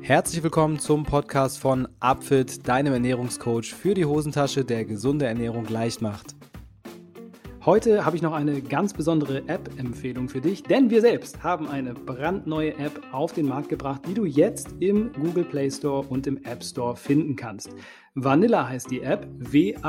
Herzlich willkommen zum Podcast von Upfit, deinem Ernährungscoach für die Hosentasche, der gesunde Ernährung leicht macht. Heute habe ich noch eine ganz besondere App-Empfehlung für dich, denn wir selbst haben eine brandneue App auf den Markt gebracht, die du jetzt im Google Play Store und im App Store finden kannst. Vanilla heißt die App, W-A-N-I-L-L-A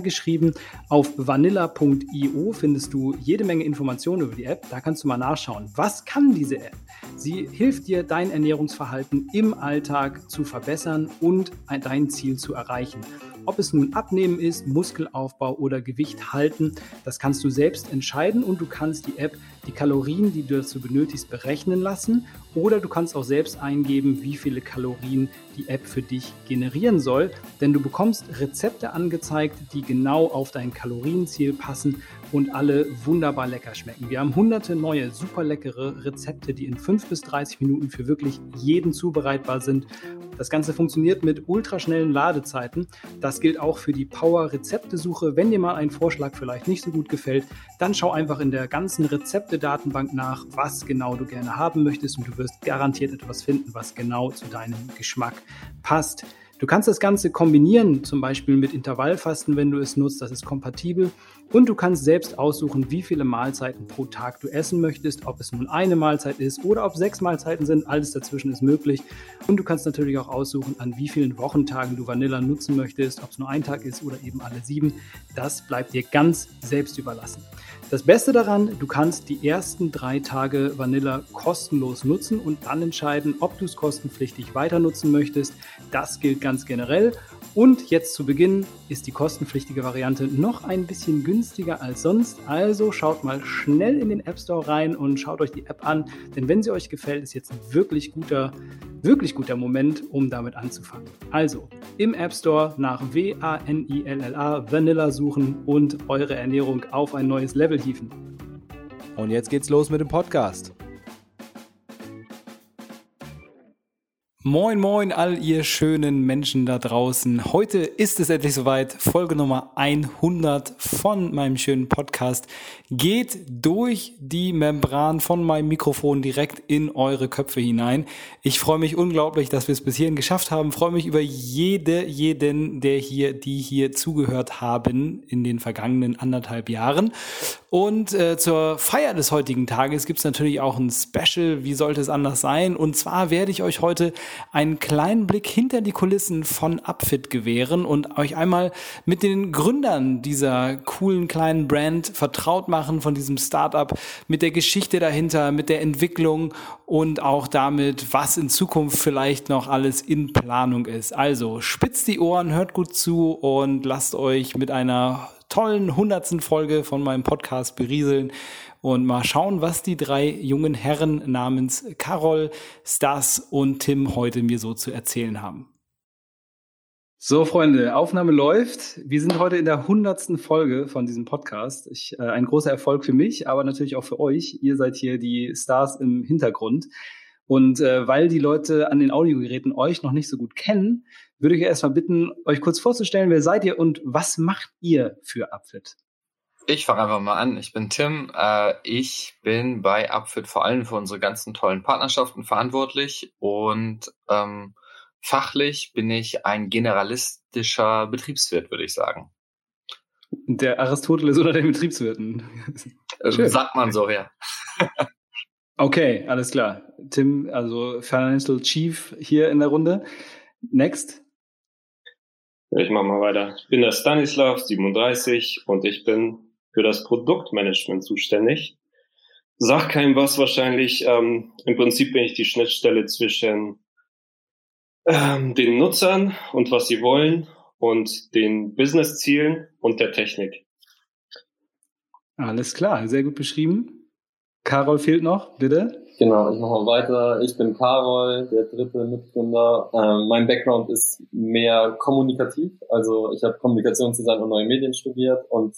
geschrieben. Auf vanilla.io findest du jede Menge Informationen über die App. Da kannst du mal nachschauen. Was kann diese App? Sie hilft dir, dein Ernährungsverhalten im Alltag zu verbessern und dein Ziel zu erreichen. Ob es nun Abnehmen ist, Muskelaufbau oder Gewicht halten, das kannst du selbst entscheiden und du kannst die App die Kalorien, die du dazu benötigst, berechnen lassen. Oder du kannst auch selbst eingeben, wie viele Kalorien die App für dich generieren soll, denn du bekommst Rezepte angezeigt, die genau auf dein Kalorienziel passen und alle wunderbar lecker schmecken. Wir haben hunderte neue, super leckere Rezepte, die in 5 bis 30 Minuten für wirklich jeden zubereitbar sind. Das Ganze funktioniert mit ultraschnellen Ladezeiten. Das gilt auch für die Power-Rezeptesuche. Wenn dir mal ein Vorschlag vielleicht nicht so gut gefällt, dann schau einfach in der ganzen Rezepte-Datenbank nach, was genau du gerne haben möchtest und du wirst garantiert etwas finden, was genau zu deinem Geschmack passt. Du kannst das Ganze kombinieren, zum Beispiel mit Intervallfasten, wenn du es nutzt, das ist kompatibel. Und du kannst selbst aussuchen, wie viele Mahlzeiten pro Tag du essen möchtest, ob es nun eine Mahlzeit ist oder ob sechs Mahlzeiten sind, alles dazwischen ist möglich. Und du kannst natürlich auch aussuchen, an wie vielen Wochentagen du Vanilla nutzen möchtest, ob es nur ein Tag ist oder eben alle sieben. Das bleibt dir ganz selbst überlassen. Das Beste daran, du kannst die ersten drei Tage Vanilla kostenlos nutzen und dann entscheiden, ob du es kostenpflichtig weiter nutzen möchtest. Das gilt ganz generell. Und jetzt zu Beginn ist die kostenpflichtige Variante noch ein bisschen günstiger als sonst. Also schaut mal schnell in den App Store rein und schaut euch die App an. Denn wenn sie euch gefällt, ist jetzt ein wirklich guter, wirklich guter Moment, um damit anzufangen. Also im App Store nach W-A-N-I-L-L-A Vanilla suchen und eure Ernährung auf ein neues Level hieven. Und jetzt geht's los mit dem Podcast. Moin, moin, all ihr schönen Menschen da draußen. Heute ist es endlich soweit. Folge Nummer 100 von meinem schönen Podcast geht durch die Membran von meinem Mikrofon direkt in eure Köpfe hinein. Ich freue mich unglaublich, dass wir es bis hierhin geschafft haben. freue mich über jede, jeden, der hier, die hier zugehört haben in den vergangenen anderthalb Jahren. Und äh, zur Feier des heutigen Tages gibt es natürlich auch ein Special. Wie sollte es anders sein? Und zwar werde ich euch heute einen kleinen Blick hinter die Kulissen von Upfit gewähren und euch einmal mit den Gründern dieser coolen kleinen Brand vertraut machen, von diesem Startup, mit der Geschichte dahinter, mit der Entwicklung und auch damit, was in Zukunft vielleicht noch alles in Planung ist. Also spitzt die Ohren, hört gut zu und lasst euch mit einer tollen hundertsten Folge von meinem Podcast berieseln und mal schauen, was die drei jungen Herren namens Carol, Stas und Tim heute mir so zu erzählen haben. So, Freunde, Aufnahme läuft. Wir sind heute in der hundertsten Folge von diesem Podcast. Ich, äh, ein großer Erfolg für mich, aber natürlich auch für euch. Ihr seid hier die Stars im Hintergrund. Und äh, weil die Leute an den Audiogeräten euch noch nicht so gut kennen, würde ich erstmal bitten, euch kurz vorzustellen, wer seid ihr und was macht ihr für Upfit? Ich fange einfach mal an. Ich bin Tim. Äh, ich bin bei Upfit vor allem für unsere ganzen tollen Partnerschaften verantwortlich und ähm, fachlich bin ich ein generalistischer Betriebswirt, würde ich sagen. Der Aristoteles oder der Betriebswirten? Äh, sagt man so, ja. okay, alles klar. Tim, also Financial Chief hier in der Runde. Next. Ich mache mal weiter. Ich bin der Stanislav, 37 und ich bin für das Produktmanagement zuständig. Sag keinem was wahrscheinlich. Ähm, Im Prinzip bin ich die Schnittstelle zwischen ähm, den Nutzern und was sie wollen und den Business-Zielen und der Technik. Alles klar, sehr gut beschrieben. Carol fehlt noch, bitte. Genau, ich mache mal weiter. Ich bin Carol, der dritte Mitgründer. Ähm, mein Background ist mehr kommunikativ. Also ich habe Kommunikationsdesign und neue Medien studiert und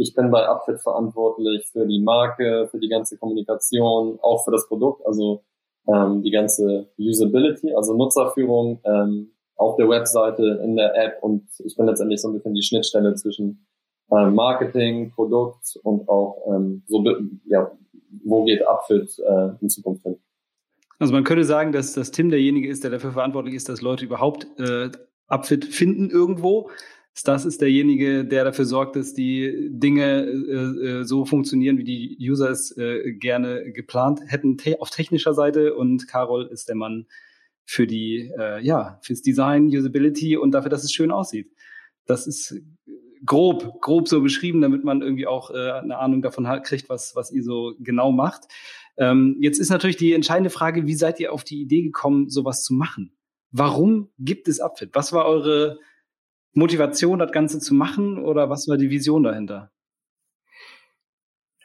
ich bin bei Upfit verantwortlich für die Marke, für die ganze Kommunikation, auch für das Produkt, also ähm, die ganze Usability, also Nutzerführung ähm, auf der Webseite, in der App und ich bin letztendlich so ein bisschen die Schnittstelle zwischen äh, Marketing, Produkt und auch ähm, so ja, wo geht Upfit äh, in Zukunft hin. Also man könnte sagen, dass, dass Tim derjenige ist, der dafür verantwortlich ist, dass Leute überhaupt äh, Upfit finden irgendwo. Stas ist derjenige, der dafür sorgt, dass die Dinge äh, äh, so funktionieren, wie die User es äh, gerne geplant hätten te auf technischer Seite. Und Carol ist der Mann für die, äh, ja, fürs Design, Usability und dafür, dass es schön aussieht. Das ist grob, grob so beschrieben, damit man irgendwie auch äh, eine Ahnung davon hat, kriegt, was, was ihr so genau macht. Ähm, jetzt ist natürlich die entscheidende Frage, wie seid ihr auf die Idee gekommen, sowas zu machen? Warum gibt es Upfit? Was war eure Motivation, das Ganze zu machen oder was war die Vision dahinter?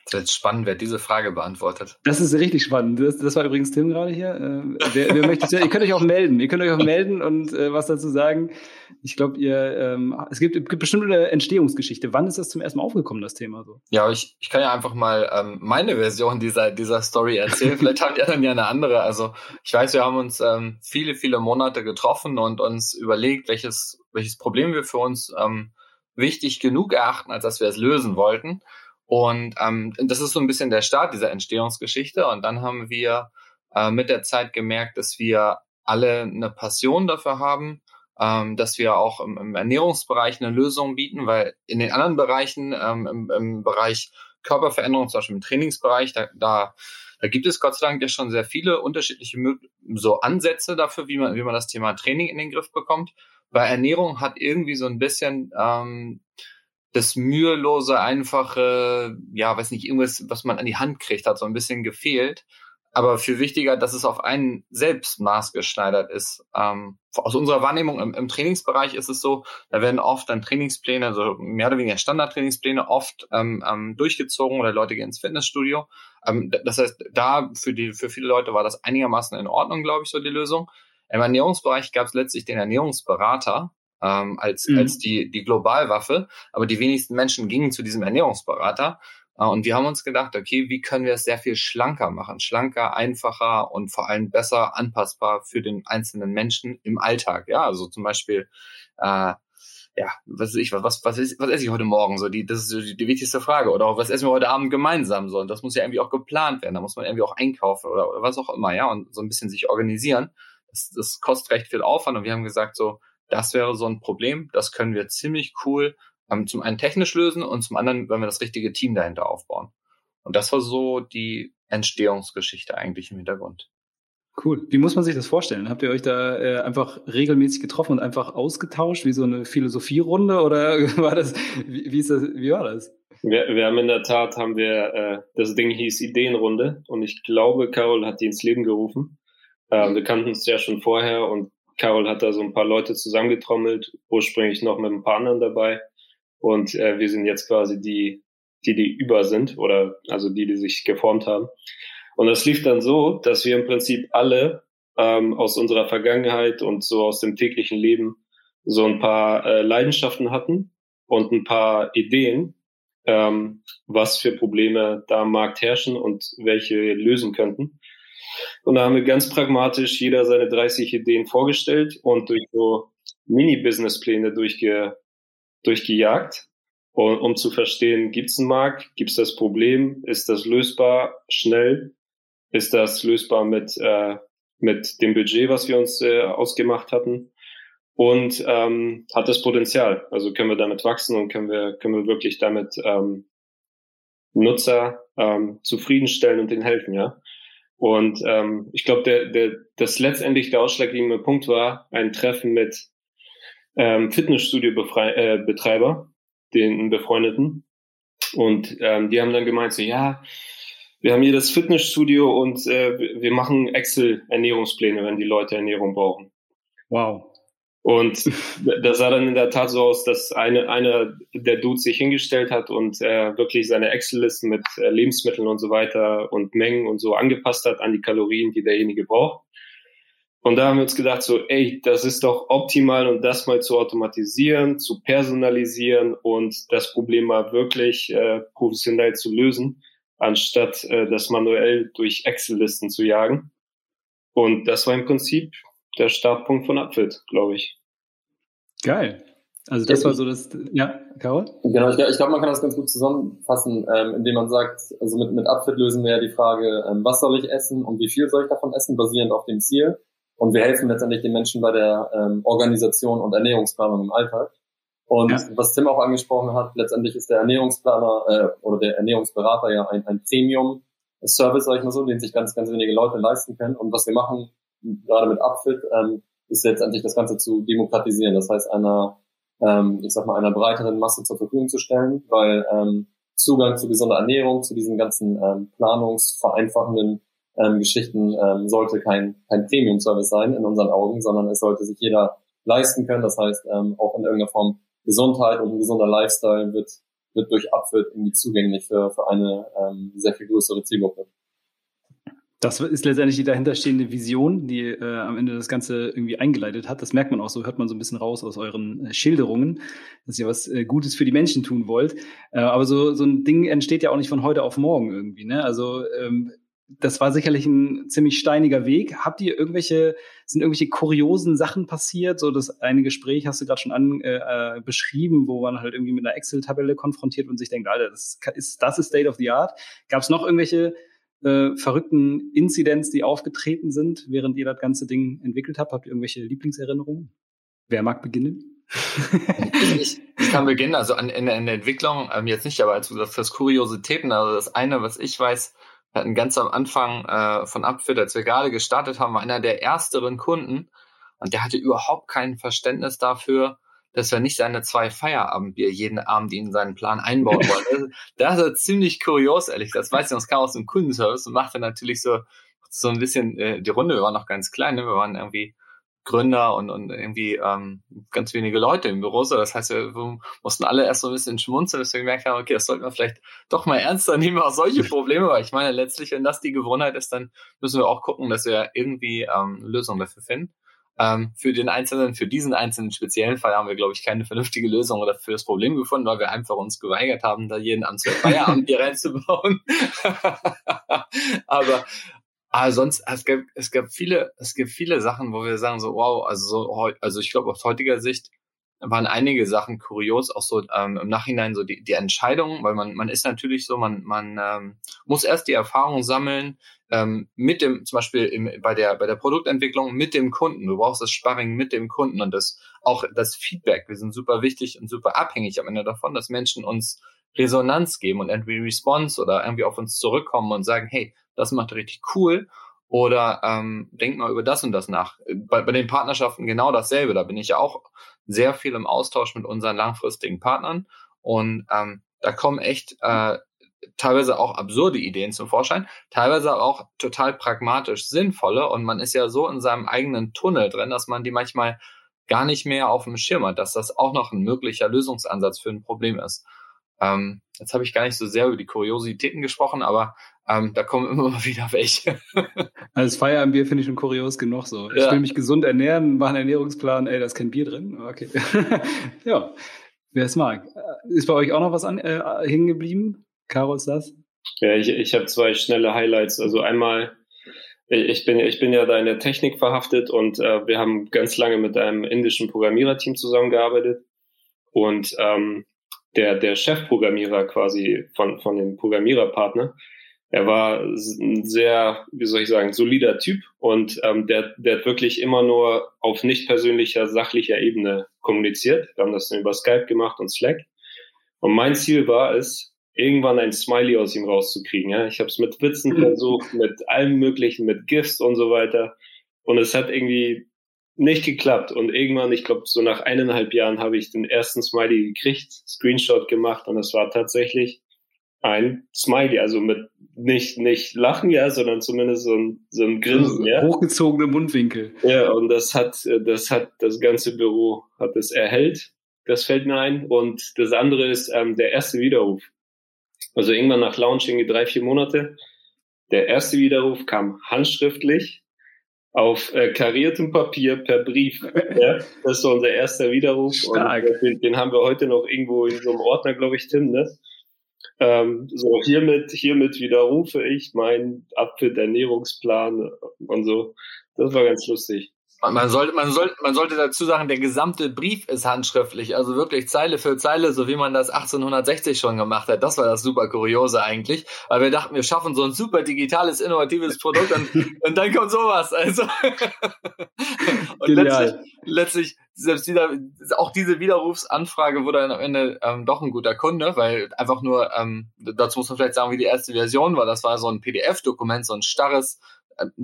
Das ist jetzt spannend, wer diese Frage beantwortet. Das ist richtig spannend. Das, das war übrigens Tim gerade hier. Äh, wer, wer möchte, ihr könnt euch auch melden. Ihr könnt euch auch melden und äh, was dazu sagen. Ich glaube, ihr, ähm, es gibt, gibt bestimmt eine Entstehungsgeschichte. Wann ist das zum ersten Mal aufgekommen, das Thema so? Ja, ich, ich kann ja einfach mal ähm, meine Version dieser, dieser Story erzählen. Vielleicht haben die anderen ja eine andere. Also ich weiß, wir haben uns ähm, viele, viele Monate getroffen und uns überlegt, welches, welches Problem wir für uns ähm, wichtig genug erachten, als dass wir es lösen wollten. Und ähm, das ist so ein bisschen der Start dieser Entstehungsgeschichte. Und dann haben wir äh, mit der Zeit gemerkt, dass wir alle eine Passion dafür haben, ähm, dass wir auch im, im Ernährungsbereich eine Lösung bieten, weil in den anderen Bereichen, ähm, im, im Bereich Körperveränderung, zum Beispiel im Trainingsbereich, da, da, da gibt es Gott sei Dank ja schon sehr viele unterschiedliche so Ansätze dafür, wie man, wie man das Thema Training in den Griff bekommt. Bei Ernährung hat irgendwie so ein bisschen ähm, das mühelose, einfache, ja, weiß nicht, irgendwas, was man an die Hand kriegt, hat so ein bisschen gefehlt. Aber viel wichtiger, dass es auf einen selbst maßgeschneidert ist. Ähm, aus unserer Wahrnehmung im, im, Trainingsbereich ist es so, da werden oft dann Trainingspläne, also mehr oder weniger Standardtrainingspläne, oft ähm, ähm, durchgezogen oder Leute gehen ins Fitnessstudio. Ähm, das heißt, da für die für viele Leute war das einigermaßen in Ordnung, glaube ich, so die Lösung. Im Ernährungsbereich gab es letztlich den Ernährungsberater, ähm, als, mhm. als die, die Globalwaffe. Aber die wenigsten Menschen gingen zu diesem Ernährungsberater. Äh, und wir haben uns gedacht, okay, wie können wir es sehr viel schlanker machen? Schlanker, einfacher und vor allem besser anpassbar für den einzelnen Menschen im Alltag. Ja, also zum Beispiel, äh, ja, was weiß ich, was, was, was, was esse ich heute Morgen? So, die, das ist so die, die wichtigste Frage. Oder auch, was essen wir heute Abend gemeinsam? So, und das muss ja irgendwie auch geplant werden. Da muss man irgendwie auch einkaufen oder, oder was auch immer, ja, und so ein bisschen sich organisieren. Das, das kostet recht viel Aufwand. Und wir haben gesagt, so, das wäre so ein Problem. Das können wir ziemlich cool ähm, zum einen technisch lösen und zum anderen, wenn wir das richtige Team dahinter aufbauen. Und das war so die Entstehungsgeschichte eigentlich im Hintergrund. Cool. Wie muss man sich das vorstellen? Habt ihr euch da äh, einfach regelmäßig getroffen und einfach ausgetauscht, wie so eine Philosophierunde oder war das, wie, wie, ist das, wie war das? Wir, wir haben in der Tat, haben wir, äh, das Ding hieß Ideenrunde und ich glaube, Carol hat die ins Leben gerufen. Ähm, wir kannten uns ja schon vorher und Carol hat da so ein paar Leute zusammengetrommelt, ursprünglich noch mit ein paar anderen dabei. Und äh, wir sind jetzt quasi die, die, die über sind oder also die, die sich geformt haben. Und das lief dann so, dass wir im Prinzip alle ähm, aus unserer Vergangenheit und so aus dem täglichen Leben so ein paar äh, Leidenschaften hatten und ein paar Ideen, ähm, was für Probleme da am Markt herrschen und welche lösen könnten. Und da haben wir ganz pragmatisch jeder seine 30 Ideen vorgestellt und durch so Mini-Businesspläne durchge, durchgejagt, und, um zu verstehen, gibt es einen Markt, gibt es das Problem, ist das lösbar schnell, ist das lösbar mit, äh, mit dem Budget, was wir uns äh, ausgemacht hatten und ähm, hat das Potenzial. Also können wir damit wachsen und können wir, können wir wirklich damit ähm, Nutzer ähm, zufriedenstellen und denen helfen, ja. Und ähm, ich glaube, der, der, das letztendlich der ausschlaggebende Punkt war ein Treffen mit ähm, Fitnessstudio-Betreiber, äh, den befreundeten. Und ähm, die haben dann gemeint, so ja, wir haben hier das Fitnessstudio und äh, wir machen Excel-Ernährungspläne, wenn die Leute Ernährung brauchen. Wow. Und das sah dann in der Tat so aus, dass eine, einer der Dudes sich hingestellt hat und äh, wirklich seine Excel-Listen mit äh, Lebensmitteln und so weiter und Mengen und so angepasst hat an die Kalorien, die derjenige braucht. Und da haben wir uns gedacht, so, ey, das ist doch optimal und das mal zu automatisieren, zu personalisieren und das Problem mal wirklich äh, professionell zu lösen, anstatt äh, das manuell durch Excel-Listen zu jagen. Und das war im Prinzip der Startpunkt von Upfit, glaube ich. Geil. Also das war so das, ja, Carol? Genau, ich, ich glaube, man kann das ganz gut zusammenfassen, ähm, indem man sagt, also mit, mit Upfit lösen wir ja die Frage, ähm, was soll ich essen und wie viel soll ich davon essen, basierend auf dem Ziel. Und wir helfen letztendlich den Menschen bei der ähm, Organisation und Ernährungsplanung im Alltag. Und ja. was Tim auch angesprochen hat, letztendlich ist der Ernährungsplaner äh, oder der Ernährungsberater ja ein, ein Premium-Service, sag ich mal so, den sich ganz, ganz wenige Leute leisten können. Und was wir machen, gerade mit Upfit, ähm, ist letztendlich das Ganze zu demokratisieren. Das heißt, einer ähm, ich sag mal, einer breiteren Masse zur Verfügung zu stellen, weil ähm, Zugang zu gesunder Ernährung, zu diesen ganzen ähm, planungsvereinfachenden ähm, Geschichten ähm, sollte kein, kein Premium-Service sein in unseren Augen, sondern es sollte sich jeder leisten können. Das heißt, ähm, auch in irgendeiner Form Gesundheit und ein gesunder Lifestyle wird, wird durch Abfit irgendwie zugänglich für, für eine ähm, sehr viel größere Zielgruppe. Das ist letztendlich die dahinterstehende Vision, die äh, am Ende das Ganze irgendwie eingeleitet hat. Das merkt man auch so, hört man so ein bisschen raus aus euren äh, Schilderungen, dass ihr was äh, Gutes für die Menschen tun wollt. Äh, aber so, so ein Ding entsteht ja auch nicht von heute auf morgen irgendwie. Ne? Also ähm, das war sicherlich ein ziemlich steiniger Weg. Habt ihr irgendwelche, sind irgendwelche kuriosen Sachen passiert? So das eine Gespräch hast du gerade schon an, äh, äh, beschrieben, wo man halt irgendwie mit einer Excel-Tabelle konfrontiert und sich denkt, Alter, das ist, das ist State of the Art. Gab es noch irgendwelche äh, verrückten Inzidenz, die aufgetreten sind, während ihr das ganze Ding entwickelt habt? Habt ihr irgendwelche Lieblingserinnerungen? Wer mag beginnen? ich, ich, kann beginnen, also an, in, in der Entwicklung, ähm, jetzt nicht, aber als du das, das Kuriositäten, also das eine, was ich weiß, wir hatten ganz am Anfang äh, von Upfit, als wir gerade gestartet haben, war einer der ersteren Kunden und der hatte überhaupt kein Verständnis dafür, dass wir nicht seine zwei Feierabendbier jeden Abend in seinen Plan einbauen wollen. das ist ziemlich kurios, ehrlich. Das weiß ich, das kam aus dem Kundenservice und machte natürlich so, so ein bisschen äh, die Runde. Wir waren noch ganz klein, ne? wir waren irgendwie Gründer und, und irgendwie ähm, ganz wenige Leute im Büro. So, das heißt, wir, wir mussten alle erst so ein bisschen schmunzeln, bis wir gemerkt haben, okay, das sollten wir vielleicht doch mal ernster nehmen, auch solche Probleme, weil ich meine, letztlich, wenn das die Gewohnheit ist, dann müssen wir auch gucken, dass wir irgendwie ähm, Lösungen dafür finden. Ähm, für den einzelnen, für diesen einzelnen speziellen Fall haben wir, glaube ich, keine vernünftige Lösung oder für das Problem gefunden, weil wir einfach uns geweigert haben, da jeden Abend zwei Feierabend hier reinzubauen. aber aber sonst, es gab, es gab viele, es gibt viele Sachen, wo wir sagen so, wow, also so, also ich glaube aus heutiger Sicht waren einige Sachen kurios, auch so ähm, im Nachhinein so die, die Entscheidung, weil man, man ist natürlich so, man, man ähm, muss erst die Erfahrung sammeln ähm, mit dem, zum Beispiel im, bei der bei der Produktentwicklung mit dem Kunden. Du brauchst das Sparring mit dem Kunden und das auch das Feedback. Wir sind super wichtig und super abhängig am Ende davon, dass Menschen uns Resonanz geben und entweder Response oder irgendwie auf uns zurückkommen und sagen, hey, das macht richtig cool oder ähm, denk mal über das und das nach. Bei, bei den Partnerschaften genau dasselbe. Da bin ich ja auch sehr viel im Austausch mit unseren langfristigen Partnern und ähm, da kommen echt äh, teilweise auch absurde Ideen zum Vorschein, teilweise auch total pragmatisch sinnvolle und man ist ja so in seinem eigenen Tunnel drin, dass man die manchmal gar nicht mehr auf dem Schirm hat, dass das auch noch ein möglicher Lösungsansatz für ein Problem ist. Ähm, jetzt habe ich gar nicht so sehr über die Kuriositäten gesprochen, aber ähm, da kommen immer mal wieder welche. Als Feierabendbier finde ich schon kurios genug so. Ich ja. will mich gesund ernähren, mache einen Ernährungsplan, ey, da ist kein Bier drin. Okay. ja, wer es mag. Ist bei euch auch noch was an, äh, hängen geblieben? Caro, ist das? Ja, ich, ich habe zwei schnelle Highlights. Also einmal, ich bin, ich bin ja da in der Technik verhaftet und äh, wir haben ganz lange mit einem indischen Programmiererteam zusammengearbeitet. Und ähm, der, der Chefprogrammierer quasi von, von dem Programmiererpartner, er war ein sehr, wie soll ich sagen, solider Typ und ähm, der, der hat wirklich immer nur auf nicht persönlicher, sachlicher Ebene kommuniziert. Wir haben das dann über Skype gemacht und Slack. Und mein Ziel war es, irgendwann ein Smiley aus ihm rauszukriegen. Ja? Ich habe es mit Witzen mhm. versucht, mit allem Möglichen, mit GIFs und so weiter. Und es hat irgendwie nicht geklappt. Und irgendwann, ich glaube, so nach eineinhalb Jahren habe ich den ersten Smiley gekriegt, Screenshot gemacht und es war tatsächlich ein Smiley, also mit nicht, nicht Lachen, ja, sondern zumindest so ein, so ein Grinsen, ja. Hochgezogene Mundwinkel. Ja, und das hat, das hat, das ganze Büro hat es erhellt. Das fällt mir ein. Und das andere ist ähm, der erste Widerruf. Also irgendwann nach Launching drei, vier Monate. Der erste Widerruf kam handschriftlich auf äh, kariertem Papier per Brief. Ja, das ist unser erster Widerruf. Stark. Und, den, den, haben wir heute noch irgendwo in so einem Ordner, glaube ich, Tim, ne? Ähm, so, hiermit, hiermit widerrufe ich meinen Abfit-Ernährungsplan und so. Das war ganz lustig. Man sollte, man sollte, man sollte dazu sagen, der gesamte Brief ist handschriftlich, also wirklich Zeile für Zeile, so wie man das 1860 schon gemacht hat. Das war das super Kuriose eigentlich, weil wir dachten, wir schaffen so ein super digitales, innovatives Produkt und, und dann kommt sowas. Also und letztlich, letztlich selbst wieder, auch diese Widerrufsanfrage wurde dann am Ende ähm, doch ein guter Kunde, weil einfach nur, ähm, dazu muss man vielleicht sagen, wie die erste Version war. Das war so ein PDF-Dokument, so ein starres,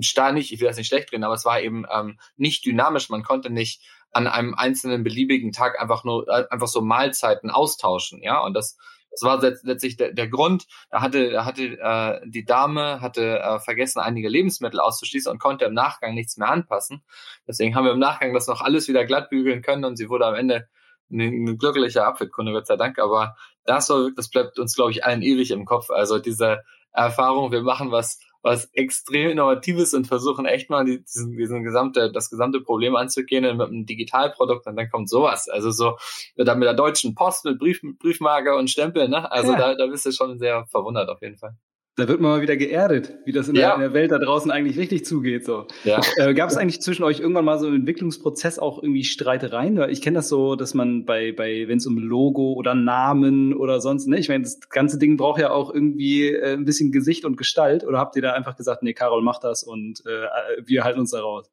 starr nicht, ich will das nicht schlecht reden, aber es war eben ähm, nicht dynamisch. Man konnte nicht an einem einzelnen beliebigen Tag einfach nur äh, einfach so Mahlzeiten austauschen, ja. Und das das war letztlich der, der Grund. Da hatte, da hatte äh, die Dame hatte äh, vergessen, einige Lebensmittel auszuschließen und konnte im Nachgang nichts mehr anpassen. Deswegen haben wir im Nachgang das noch alles wieder glatt bügeln können und sie wurde am Ende ein, glücklicher Abfitkunde, Gott sei Dank. Aber das, war, das bleibt uns, glaube ich, allen ewig im Kopf. Also diese Erfahrung, wir machen was was extrem Innovatives und versuchen echt mal diesen, diesen gesamte, das gesamte Problem anzugehen mit einem Digitalprodukt und dann kommt sowas. Also so mit der, mit der deutschen Post, mit Brief, Briefmarke und Stempel, ne? Also ja. da, da bist du schon sehr verwundert auf jeden Fall. Da wird man mal wieder geerdet, wie das in, ja. der, in der, Welt da draußen eigentlich richtig zugeht. So. Ja. Äh, Gab es eigentlich zwischen euch irgendwann mal so im Entwicklungsprozess auch irgendwie Streitereien? Ich kenne das so, dass man bei, bei wenn es um Logo oder Namen oder sonst, ne, ich meine, das ganze Ding braucht ja auch irgendwie äh, ein bisschen Gesicht und Gestalt. Oder habt ihr da einfach gesagt, nee, Carol macht das und äh, wir halten uns da raus?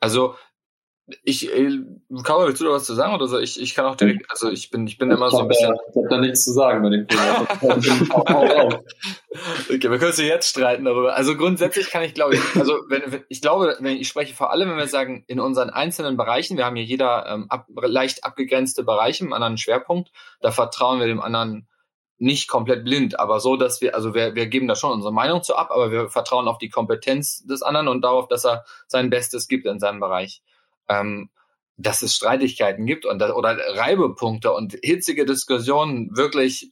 Also ich, äh, Karol, willst du da was zu sagen oder so? Ich, ich kann auch direkt, also ich bin, ich bin ich immer so ein bisschen. ich habe da nichts zu sagen bei dem Thema. okay, wir können uns jetzt streiten darüber. Also grundsätzlich kann ich, glaube ich, also wenn, wenn ich glaube, wenn ich spreche vor allem, wenn wir sagen, in unseren einzelnen Bereichen, wir haben hier jeder ähm, ab, leicht abgegrenzte Bereiche, einen anderen Schwerpunkt, da vertrauen wir dem anderen nicht komplett blind, aber so, dass wir, also wir, wir geben da schon unsere Meinung zu ab, aber wir vertrauen auf die Kompetenz des anderen und darauf, dass er sein Bestes gibt in seinem Bereich ähm, dass es Streitigkeiten gibt und oder Reibepunkte und hitzige Diskussionen wirklich,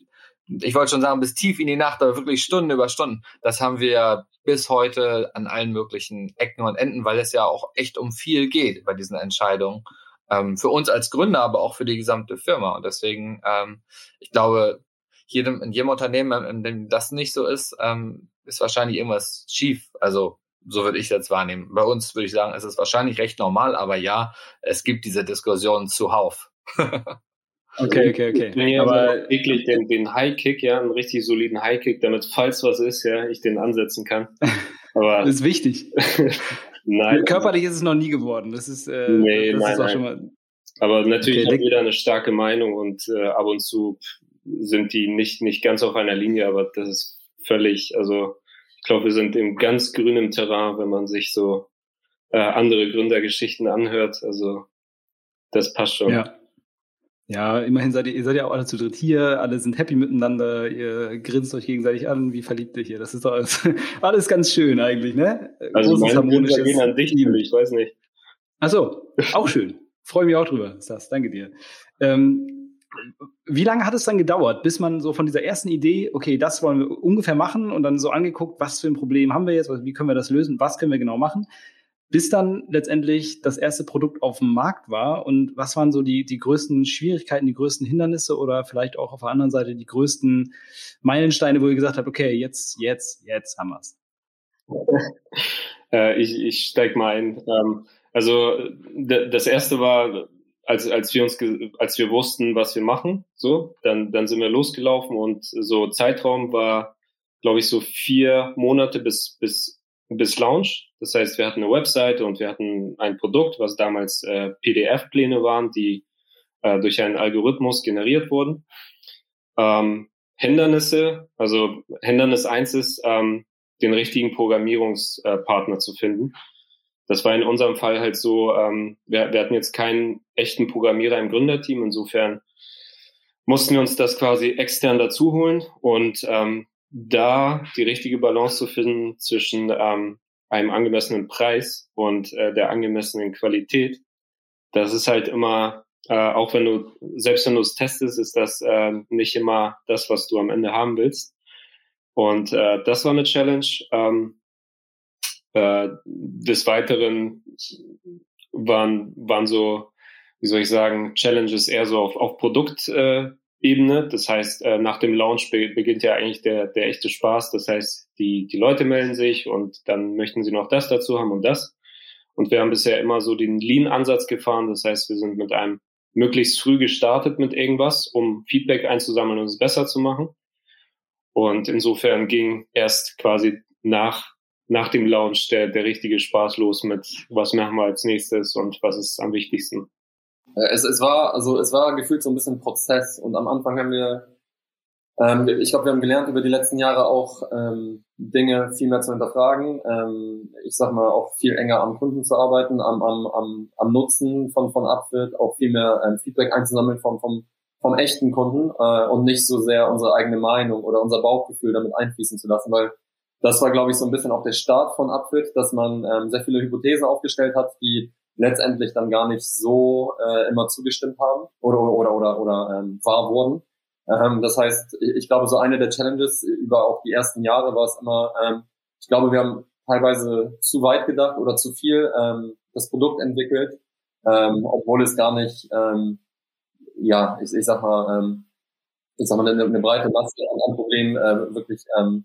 ich wollte schon sagen, bis tief in die Nacht, aber wirklich Stunden über Stunden. Das haben wir bis heute an allen möglichen Ecken und Enden, weil es ja auch echt um viel geht bei diesen Entscheidungen. Ähm, für uns als Gründer, aber auch für die gesamte Firma. Und deswegen, ähm, ich glaube, jedem, in jedem Unternehmen, in dem das nicht so ist, ähm, ist wahrscheinlich irgendwas schief. Also so würde ich jetzt wahrnehmen. Bei uns würde ich sagen, es ist wahrscheinlich recht normal, aber ja, es gibt diese Diskussion zuhauf. okay, okay, okay. aber wirklich den, den High Kick, ja, einen richtig soliden High Kick, damit falls was ist, ja, ich den ansetzen kann. Aber das ist wichtig. nein. Körperlich ist es noch nie geworden. Das ist, äh, nee, das nein, ist auch nein. schon mal. Aber natürlich okay, hat jeder eine starke Meinung und äh, ab und zu sind die nicht, nicht ganz auf einer Linie, aber das ist völlig, also glaube, wir sind im ganz grünen Terrain, wenn man sich so äh, andere Gründergeschichten anhört. Also das passt schon. Ja. Ja, immerhin seid ihr, ihr seid ja auch alle zu dritt hier, alle sind happy miteinander, ihr grinst euch gegenseitig an, wie verliebt ihr hier. Das ist doch alles, alles ganz schön eigentlich, ne? Also Großes meine harmonisches gehen an dich, ich weiß nicht. Ach so, auch schön. Freue mich auch drüber, das. Danke dir. Ähm, wie lange hat es dann gedauert, bis man so von dieser ersten Idee, okay, das wollen wir ungefähr machen und dann so angeguckt, was für ein Problem haben wir jetzt, wie können wir das lösen, was können wir genau machen, bis dann letztendlich das erste Produkt auf dem Markt war und was waren so die, die größten Schwierigkeiten, die größten Hindernisse oder vielleicht auch auf der anderen Seite die größten Meilensteine, wo ihr gesagt habt, okay, jetzt, jetzt, jetzt haben wir's. äh, ich ich steig mal ein. Ähm, also das erste war als, als wir uns, als wir wussten, was wir machen, so, dann, dann sind wir losgelaufen und so Zeitraum war, glaube ich, so vier Monate bis, bis, bis Launch. Das heißt, wir hatten eine Webseite und wir hatten ein Produkt, was damals äh, PDF-Pläne waren, die äh, durch einen Algorithmus generiert wurden. Ähm, Hindernisse, also Hindernis eins ist, ähm, den richtigen Programmierungspartner zu finden das war in unserem Fall halt so, ähm, wir, wir hatten jetzt keinen echten Programmierer im Gründerteam, insofern mussten wir uns das quasi extern dazu holen und ähm, da die richtige Balance zu finden zwischen ähm, einem angemessenen Preis und äh, der angemessenen Qualität, das ist halt immer, äh, auch wenn du, selbst wenn du es testest, ist das äh, nicht immer das, was du am Ende haben willst. Und äh, das war eine Challenge. Ähm, äh, des Weiteren waren, waren so, wie soll ich sagen, Challenges eher so auf, auf Produktebene. Äh, das heißt, äh, nach dem Launch be beginnt ja eigentlich der, der echte Spaß. Das heißt, die, die Leute melden sich und dann möchten sie noch das dazu haben und das. Und wir haben bisher immer so den Lean-Ansatz gefahren. Das heißt, wir sind mit einem möglichst früh gestartet mit irgendwas, um Feedback einzusammeln und es besser zu machen. Und insofern ging erst quasi nach, nach dem Launch der, der richtige Spaß los mit, was machen wir als nächstes und was ist am wichtigsten. Äh, es, es war, also es war gefühlt so ein bisschen Prozess und am Anfang haben wir ähm, ich glaube, wir haben gelernt, über die letzten Jahre auch ähm, Dinge viel mehr zu hinterfragen. Ähm, ich sag mal, auch viel enger am Kunden zu arbeiten, am, am, am, am Nutzen von, von Upfit, auch viel mehr ähm, Feedback einzusammeln vom, vom, vom echten Kunden äh, und nicht so sehr unsere eigene Meinung oder unser Bauchgefühl damit einfließen zu lassen, weil das war, glaube ich, so ein bisschen auch der Start von Upfit, dass man ähm, sehr viele Hypothesen aufgestellt hat, die letztendlich dann gar nicht so äh, immer zugestimmt haben oder oder oder, oder ähm, wahr wurden. Ähm, das heißt, ich glaube, so eine der Challenges über auch die ersten Jahre war es immer, ähm, ich glaube, wir haben teilweise zu weit gedacht oder zu viel ähm, das Produkt entwickelt, ähm, obwohl es gar nicht, ähm, ja, ich, ich sag mal, ähm, ich sag mal, eine, eine breite Masse an Problemen äh, wirklich ähm,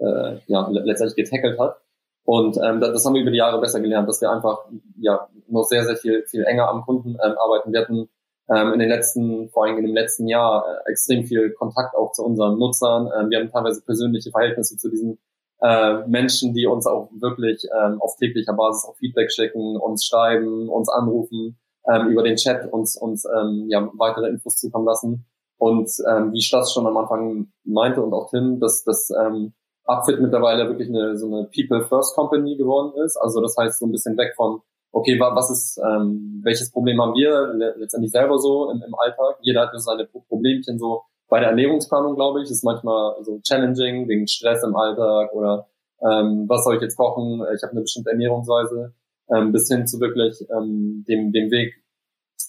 äh, ja, letztendlich getackelt hat. Und ähm, das, das haben wir über die Jahre besser gelernt, dass wir einfach ja noch sehr, sehr viel, viel enger am Kunden ähm, arbeiten. Wir hatten ähm, in den letzten, vor allem in dem letzten Jahr, äh, extrem viel Kontakt auch zu unseren Nutzern. Ähm, wir haben teilweise persönliche Verhältnisse zu diesen äh, Menschen, die uns auch wirklich ähm, auf täglicher Basis auch Feedback schicken, uns schreiben, uns anrufen, ähm, über den Chat uns, uns ähm, ja, weitere Infos zukommen lassen. Und ähm, wie Stas schon am Anfang meinte und auch Tim, dass das ähm, Upfit mittlerweile wirklich eine so eine People First Company geworden ist. Also das heißt so ein bisschen weg von okay, was ist, ähm, welches Problem haben wir letztendlich selber so im, im Alltag? Jeder hat seine Problemchen so bei der Ernährungsplanung, glaube ich, ist manchmal so challenging wegen Stress im Alltag oder ähm, was soll ich jetzt kochen? Ich habe eine bestimmte Ernährungsweise, ähm, bis hin zu wirklich ähm, dem, dem Weg,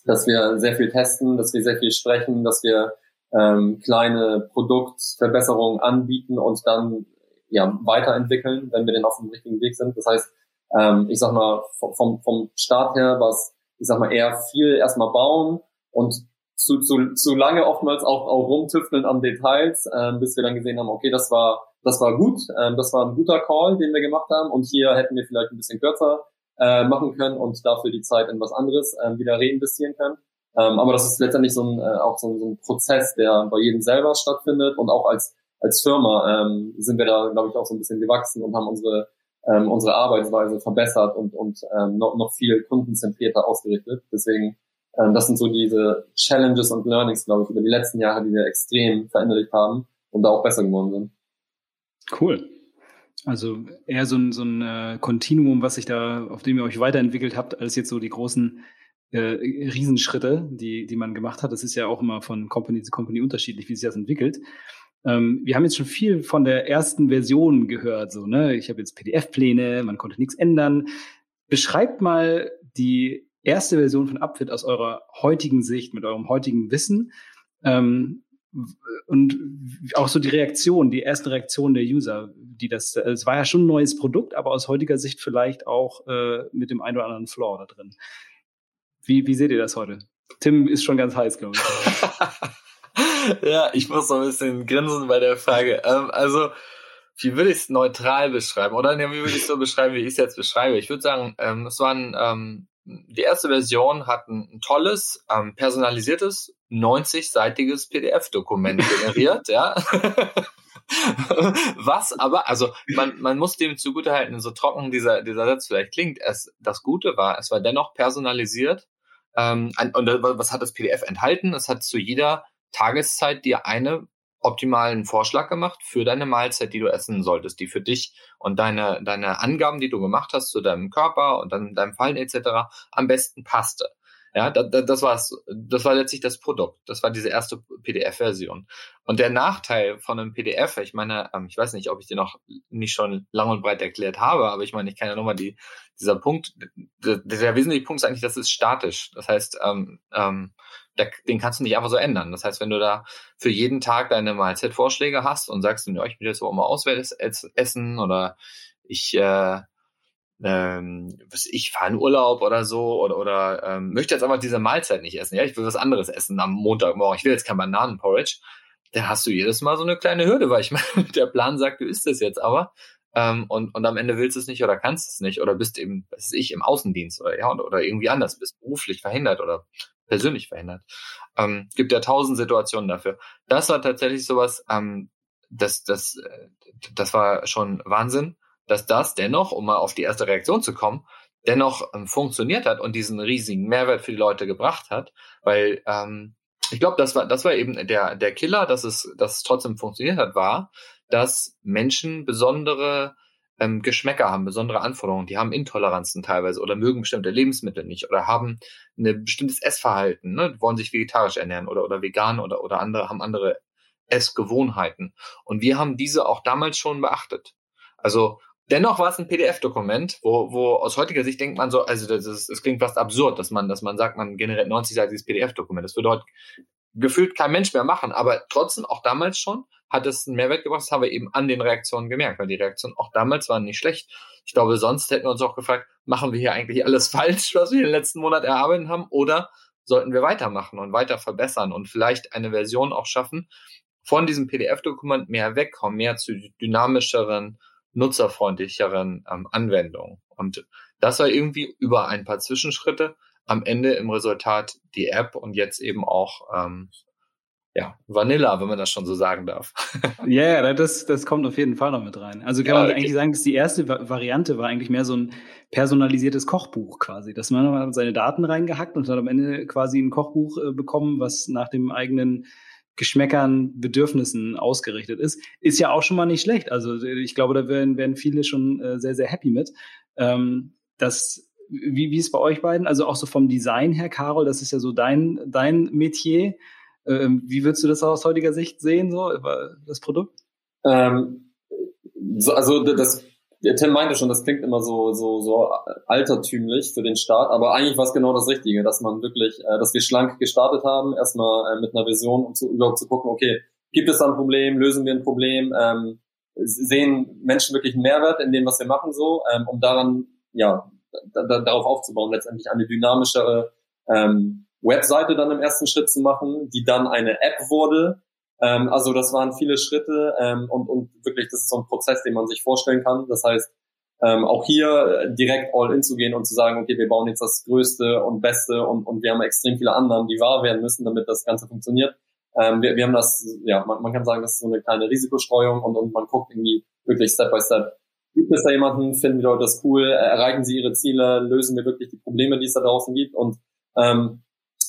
dass wir sehr viel testen, dass wir sehr viel sprechen, dass wir ähm, kleine Produktverbesserungen anbieten und dann ja weiterentwickeln, wenn wir denn auf dem richtigen Weg sind. Das heißt, ähm, ich sag mal, vom, vom Start her war ich sag mal, eher viel erstmal bauen und zu, zu, zu lange oftmals auch, auch rumtüfteln an Details, ähm, bis wir dann gesehen haben, okay, das war, das war gut, ähm, das war ein guter Call, den wir gemacht haben und hier hätten wir vielleicht ein bisschen kürzer äh, machen können und dafür die Zeit in was anderes äh, wieder reinvestieren können. Ähm, aber das ist letztendlich so ein, äh, auch so so ein Prozess, der bei jedem selber stattfindet und auch als, als Firma ähm, sind wir da, glaube ich, auch so ein bisschen gewachsen und haben unsere ähm, unsere Arbeitsweise verbessert und, und ähm, noch, noch viel kundenzentrierter ausgerichtet. Deswegen, ähm, das sind so diese Challenges und Learnings, glaube ich, über die letzten Jahre, die wir extrem verinnerlicht haben und da auch besser geworden sind. Cool. Also eher so ein, so ein äh, Kontinuum, was sich da, auf dem ihr euch weiterentwickelt habt, als jetzt so die großen äh, Riesenschritte, die, die man gemacht hat. Das ist ja auch immer von Company zu Company unterschiedlich, wie sich das entwickelt. Ähm, wir haben jetzt schon viel von der ersten Version gehört. So, ne? Ich habe jetzt PDF-Pläne, man konnte nichts ändern. Beschreibt mal die erste Version von Upfit aus eurer heutigen Sicht, mit eurem heutigen Wissen. Ähm, und auch so die Reaktion, die erste Reaktion der User, die das, es war ja schon ein neues Produkt, aber aus heutiger Sicht vielleicht auch äh, mit dem einen oder anderen Flaw da drin. Wie, wie seht ihr das heute? Tim ist schon ganz heiß, glaube ich. ja, ich muss so ein bisschen grinsen bei der Frage. Ähm, also, wie würde ich es neutral beschreiben? Oder ne, wie würde ich es so beschreiben, wie ich es jetzt beschreibe? Ich würde sagen, ähm, es war ein, ähm, die erste Version hat ein, ein tolles, ähm, personalisiertes, 90-seitiges PDF-Dokument generiert, ja. Was aber, also man, man muss dem zugutehalten, so trocken dieser, dieser Satz vielleicht klingt, es, das Gute war, es war dennoch personalisiert. Ähm, und was hat das PDF enthalten? Es hat zu jeder Tageszeit dir einen optimalen Vorschlag gemacht für deine Mahlzeit, die du essen solltest, die für dich und deine, deine Angaben, die du gemacht hast zu deinem Körper und dann deinem Fallen etc. am besten passte. Ja, das, das war's. Das war letztlich das Produkt. Das war diese erste PDF-Version. Und der Nachteil von einem PDF, ich meine, ähm, ich weiß nicht, ob ich dir noch nicht schon lang und breit erklärt habe, aber ich meine, ich kann ja nochmal die, dieser Punkt, der, der wesentliche Punkt ist eigentlich, das ist statisch. Das heißt, ähm, ähm, den kannst du nicht einfach so ändern. Das heißt, wenn du da für jeden Tag deine Mahlzeitvorschläge hast und sagst, ja, ich will jetzt auch mal auswärts essen oder ich äh, ähm, was ich fahre in Urlaub oder so oder oder ähm, möchte jetzt einfach diese Mahlzeit nicht essen. Ja, ich will was anderes essen am Montagmorgen. Ich will jetzt kein Bananenporridge. Dann hast du jedes Mal so eine kleine Hürde, weil ich meine, der Plan sagt, du isst das jetzt aber. ähm, und, und am Ende willst du es nicht oder kannst es nicht oder bist eben, was ist ich, im Außendienst oder ja, oder, oder irgendwie anders, bist beruflich verhindert oder persönlich verhindert. Ähm, gibt ja tausend Situationen dafür. Das war tatsächlich sowas, ähm, das, das, äh, das war schon Wahnsinn, dass das dennoch, um mal auf die erste Reaktion zu kommen, dennoch ähm, funktioniert hat und diesen riesigen Mehrwert für die Leute gebracht hat, weil ähm, ich glaube, das war das war eben der der Killer, dass es dass es trotzdem funktioniert hat, war, dass Menschen besondere ähm, Geschmäcker haben, besondere Anforderungen. Die haben Intoleranzen teilweise oder mögen bestimmte Lebensmittel nicht oder haben ein bestimmtes Essverhalten, ne? wollen sich vegetarisch ernähren oder oder vegan oder oder andere haben andere Essgewohnheiten. Und wir haben diese auch damals schon beachtet. Also Dennoch war es ein PDF-Dokument, wo, wo aus heutiger Sicht denkt man so, also das, ist, das klingt fast absurd, dass man, dass man sagt, man generiert 90-seitiges PDF-Dokument. Das würde heute gefühlt kein Mensch mehr machen, aber trotzdem auch damals schon hat es einen Mehrwert gebracht. Das haben wir eben an den Reaktionen gemerkt, weil die Reaktionen auch damals waren nicht schlecht. Ich glaube, sonst hätten wir uns auch gefragt, machen wir hier eigentlich alles falsch, was wir in den letzten Monaten erarbeitet haben, oder sollten wir weitermachen und weiter verbessern und vielleicht eine Version auch schaffen, von diesem PDF-Dokument mehr wegkommen, mehr zu dynamischeren nutzerfreundlicheren ähm, Anwendungen. Und das war irgendwie über ein paar Zwischenschritte am Ende im Resultat die App und jetzt eben auch ähm, ja, Vanilla, wenn man das schon so sagen darf. Ja, yeah, das, das kommt auf jeden Fall noch mit rein. Also kann ja, man eigentlich sagen, dass die erste Variante war eigentlich mehr so ein personalisiertes Kochbuch quasi, dass man seine Daten reingehackt und hat am Ende quasi ein Kochbuch äh, bekommen, was nach dem eigenen Geschmäckern, Bedürfnissen ausgerichtet ist, ist ja auch schon mal nicht schlecht. Also ich glaube, da werden, werden viele schon äh, sehr, sehr happy mit. Ähm, das, wie, wie ist bei euch beiden? Also auch so vom Design her, Carol, das ist ja so dein, dein Metier. Ähm, wie würdest du das aus heutiger Sicht sehen, so, das Produkt? Ähm, so, also das der Tim meinte schon, das klingt immer so, so, so altertümlich für den Start, aber eigentlich war es genau das Richtige, dass man wirklich, äh, dass wir schlank gestartet haben, erstmal äh, mit einer Vision, um zu, überhaupt zu gucken, okay, gibt es da ein Problem, lösen wir ein Problem, ähm, sehen Menschen wirklich einen Mehrwert in dem, was wir machen, so, ähm, um daran, ja, da, da, darauf aufzubauen, letztendlich eine dynamischere ähm, Webseite dann im ersten Schritt zu machen, die dann eine App wurde, ähm, also das waren viele Schritte ähm, und, und wirklich, das ist so ein Prozess, den man sich vorstellen kann. Das heißt, ähm, auch hier direkt all in zu gehen und zu sagen, okay, wir bauen jetzt das Größte und Beste und, und wir haben extrem viele Annahmen, die wahr werden müssen, damit das Ganze funktioniert. Ähm, wir, wir haben das, ja, man, man kann sagen, das ist so eine kleine Risikostreuung und, und man guckt irgendwie wirklich Step by Step. Gibt es da jemanden, finden die Leute das cool, erreichen sie ihre Ziele, lösen wir wirklich die Probleme, die es da draußen gibt und ähm,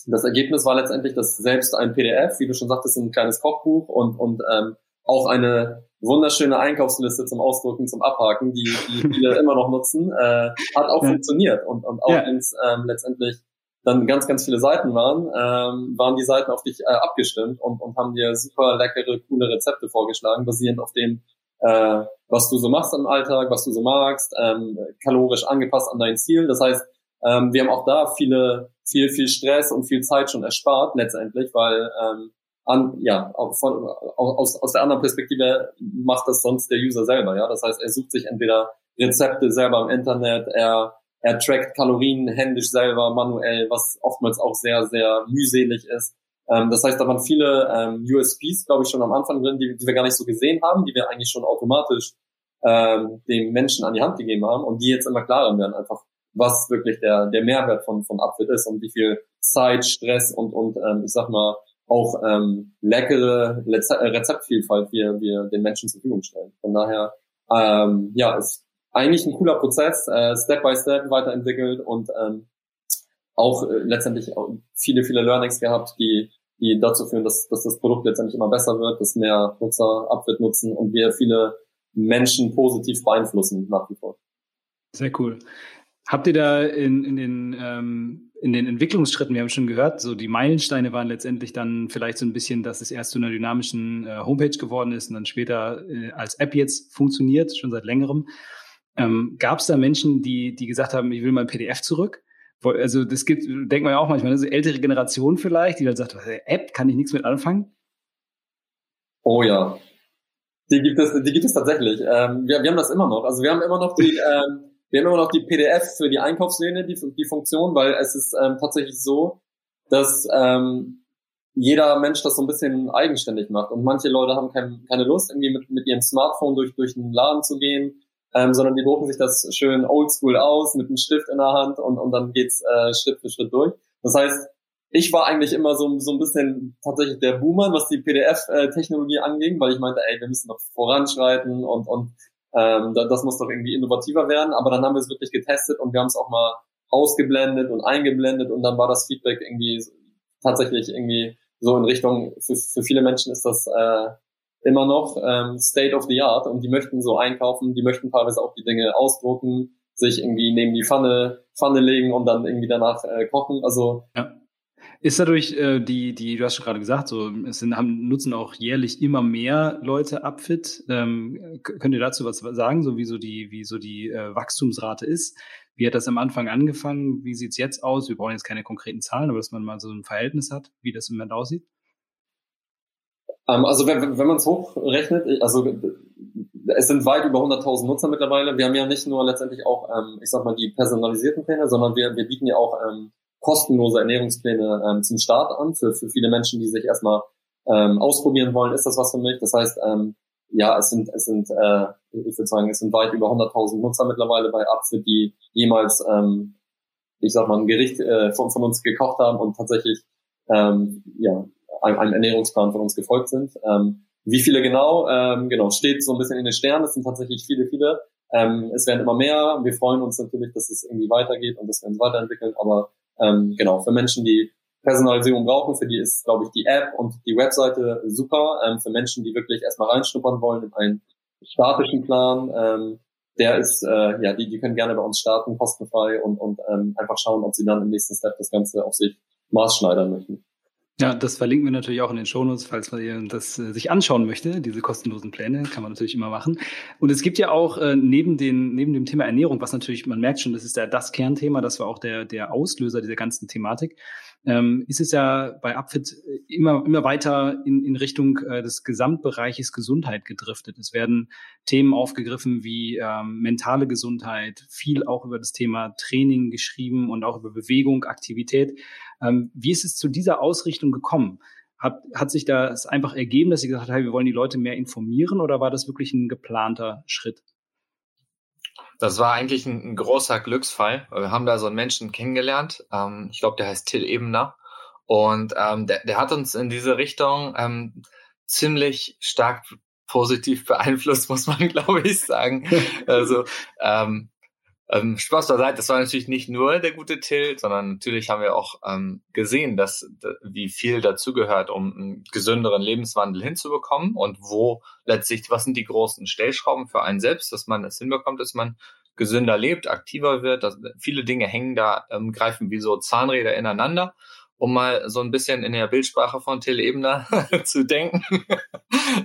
das Ergebnis war letztendlich, dass selbst ein PDF, wie du schon sagtest, ein kleines Kochbuch und, und ähm, auch eine wunderschöne Einkaufsliste zum Ausdrucken, zum Abhaken, die, die viele immer noch nutzen, äh, hat auch ja. funktioniert. Und, und auch ja. wenn es ähm, letztendlich dann ganz, ganz viele Seiten waren, ähm, waren die Seiten auf dich äh, abgestimmt und, und haben dir super leckere, coole Rezepte vorgeschlagen, basierend auf dem, äh, was du so machst im Alltag, was du so magst, ähm, kalorisch angepasst an dein Ziel. Das heißt, ähm, wir haben auch da viele, viel, viel Stress und viel Zeit schon erspart letztendlich, weil ähm, an, ja, von, aus, aus der anderen Perspektive macht das sonst der User selber, ja. Das heißt, er sucht sich entweder Rezepte selber im Internet, er, er trackt Kalorien händisch selber, manuell, was oftmals auch sehr, sehr mühselig ist. Ähm, das heißt, da waren viele ähm, USPs, glaube ich, schon am Anfang drin, die, die wir gar nicht so gesehen haben, die wir eigentlich schon automatisch ähm, dem Menschen an die Hand gegeben haben und die jetzt immer klarer werden, einfach was wirklich der, der Mehrwert von, von Upfit ist und wie viel Zeit, Stress und, und ähm, ich sag mal, auch ähm, leckere Rezeptvielfalt wir, wir den Menschen zur Verfügung stellen. Von daher, ähm, ja, ist eigentlich ein cooler Prozess, äh, Step by Step weiterentwickelt und ähm, auch äh, letztendlich auch viele, viele Learnings gehabt, die, die dazu führen, dass, dass das Produkt letztendlich immer besser wird, dass mehr Nutzer Upfit nutzen und wir viele Menschen positiv beeinflussen nach wie vor. Sehr cool. Habt ihr da in, in, den, ähm, in den Entwicklungsschritten, wir haben schon gehört, so die Meilensteine waren letztendlich dann vielleicht so ein bisschen, dass es erst zu einer dynamischen äh, Homepage geworden ist und dann später äh, als App jetzt funktioniert, schon seit längerem. Ähm, Gab es da Menschen, die, die gesagt haben, ich will mein PDF zurück? Also das gibt, denkt man ja auch manchmal, also ältere Generation vielleicht, die dann sagt, App kann ich nichts mit anfangen. Oh ja, die gibt es, die gibt es tatsächlich. Ähm, wir, wir haben das immer noch. Also wir haben immer noch die ähm, wir haben immer noch die PDF für die Einkaufslehne, die, die Funktion, weil es ist ähm, tatsächlich so, dass ähm, jeder Mensch das so ein bisschen eigenständig macht. Und manche Leute haben kein, keine Lust, irgendwie mit, mit ihrem Smartphone durch, durch einen Laden zu gehen, ähm, sondern die drucken sich das schön oldschool aus mit einem Stift in der Hand und, und dann geht's äh, Schritt für Schritt durch. Das heißt, ich war eigentlich immer so, so ein bisschen tatsächlich der Boomer, was die PDF-Technologie anging, weil ich meinte, ey, wir müssen noch voranschreiten und, und ähm, das muss doch irgendwie innovativer werden. Aber dann haben wir es wirklich getestet und wir haben es auch mal ausgeblendet und eingeblendet und dann war das Feedback irgendwie tatsächlich irgendwie so in Richtung, für, für viele Menschen ist das äh, immer noch ähm, State of the Art und die möchten so einkaufen, die möchten teilweise auch die Dinge ausdrucken, sich irgendwie neben die Pfanne, Pfanne legen und dann irgendwie danach äh, kochen. Also ja. Ist dadurch äh, die, die, du hast schon gerade gesagt, so es sind, haben, nutzen auch jährlich immer mehr Leute Upfit. Ähm, könnt ihr dazu was sagen, so wie so die, wie so die äh, Wachstumsrate ist? Wie hat das am Anfang angefangen? Wie sieht's jetzt aus? Wir brauchen jetzt keine konkreten Zahlen, aber dass man mal so ein Verhältnis hat, wie das im Moment aussieht. Ähm, also wenn, wenn man es hochrechnet, also es sind weit über 100.000 Nutzer mittlerweile. Wir haben ja nicht nur letztendlich auch, ähm, ich sag mal, die personalisierten Pläne, sondern wir, wir bieten ja auch ähm, kostenlose Ernährungspläne ähm, zum Start an für, für viele Menschen, die sich erstmal ähm, ausprobieren wollen, ist das was für mich. Das heißt, ähm, ja, es sind, es sind, äh, ich würde sagen, es sind weit über 100.000 Nutzer mittlerweile bei Apfel, die jemals, ähm, ich sag mal, ein Gericht äh, von, von uns gekocht haben und tatsächlich, ähm, ja, einem, einem Ernährungsplan von uns gefolgt sind. Ähm, wie viele genau, ähm, genau, steht so ein bisschen in den Sternen. Es sind tatsächlich viele, viele. Ähm, es werden immer mehr. Wir freuen uns natürlich, dass es irgendwie weitergeht und dass wir uns weiterentwickeln. Aber ähm, genau, für Menschen, die Personalisierung brauchen, für die ist, glaube ich, die App und die Webseite super. Ähm, für Menschen, die wirklich erstmal reinschnuppern wollen in einen statischen Plan, ähm, der ist, äh, ja, die, die können gerne bei uns starten, kostenfrei und, und ähm, einfach schauen, ob sie dann im nächsten Step das Ganze auf sich maßschneidern möchten. Ja, das verlinken wir natürlich auch in den Shownotes, falls man das äh, sich anschauen möchte. Diese kostenlosen Pläne kann man natürlich immer machen. Und es gibt ja auch äh, neben, den, neben dem Thema Ernährung, was natürlich, man merkt schon, das ist ja das Kernthema, das war auch der, der Auslöser dieser ganzen Thematik, ähm, ist es ja bei Upfit immer, immer weiter in, in Richtung äh, des Gesamtbereiches Gesundheit gedriftet. Es werden Themen aufgegriffen wie ähm, mentale Gesundheit, viel auch über das Thema Training geschrieben und auch über Bewegung, Aktivität. Ähm, wie ist es zu dieser Ausrichtung gekommen? Hat, hat sich das einfach ergeben, dass Sie gesagt haben, wir wollen die Leute mehr informieren oder war das wirklich ein geplanter Schritt? Das war eigentlich ein, ein großer Glücksfall. Wir haben da so einen Menschen kennengelernt. Ähm, ich glaube, der heißt Till Ebener. Und ähm, der, der hat uns in diese Richtung ähm, ziemlich stark positiv beeinflusst, muss man, glaube ich, sagen. Also ähm, ähm, Spaß beiseite, das war natürlich nicht nur der gute Till, sondern natürlich haben wir auch ähm, gesehen, dass wie viel dazugehört, um einen gesünderen Lebenswandel hinzubekommen und wo letztlich, was sind die großen Stellschrauben für einen selbst, dass man es hinbekommt, dass man gesünder lebt, aktiver wird. Dass viele Dinge hängen da, ähm, greifen wie so Zahnräder ineinander um mal so ein bisschen in der Bildsprache von Till Ebner zu denken.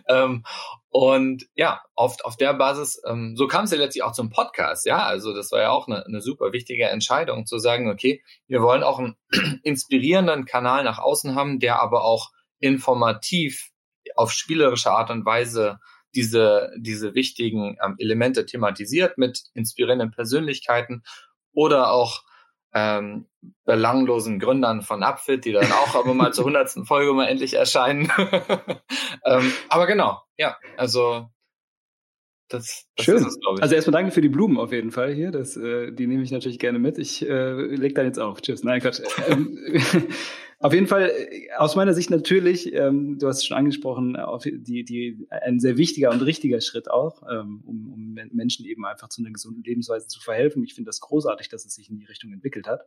ähm, und ja, oft auf der Basis, ähm, so kam es ja letztlich auch zum Podcast, ja. Also das war ja auch eine, eine super wichtige Entscheidung, zu sagen, okay, wir wollen auch einen inspirierenden Kanal nach außen haben, der aber auch informativ auf spielerische Art und Weise diese, diese wichtigen ähm, Elemente thematisiert mit inspirierenden Persönlichkeiten oder auch ähm, belanglosen Gründern von Upfit, die dann auch aber mal zur hundertsten Folge mal endlich erscheinen. ähm, aber genau, ja, also das, das Schön. Es, also erstmal danke für die Blumen auf jeden Fall hier. Das, äh, die nehme ich natürlich gerne mit. Ich äh, leg da jetzt auf. Tschüss. Nein, Quatsch. Ähm, auf jeden Fall, äh, aus meiner Sicht natürlich, ähm, du hast es schon angesprochen, auf die, die, ein sehr wichtiger und richtiger Schritt auch, ähm, um, um Menschen eben einfach zu einer gesunden Lebensweise zu verhelfen. Ich finde das großartig, dass es sich in die Richtung entwickelt hat.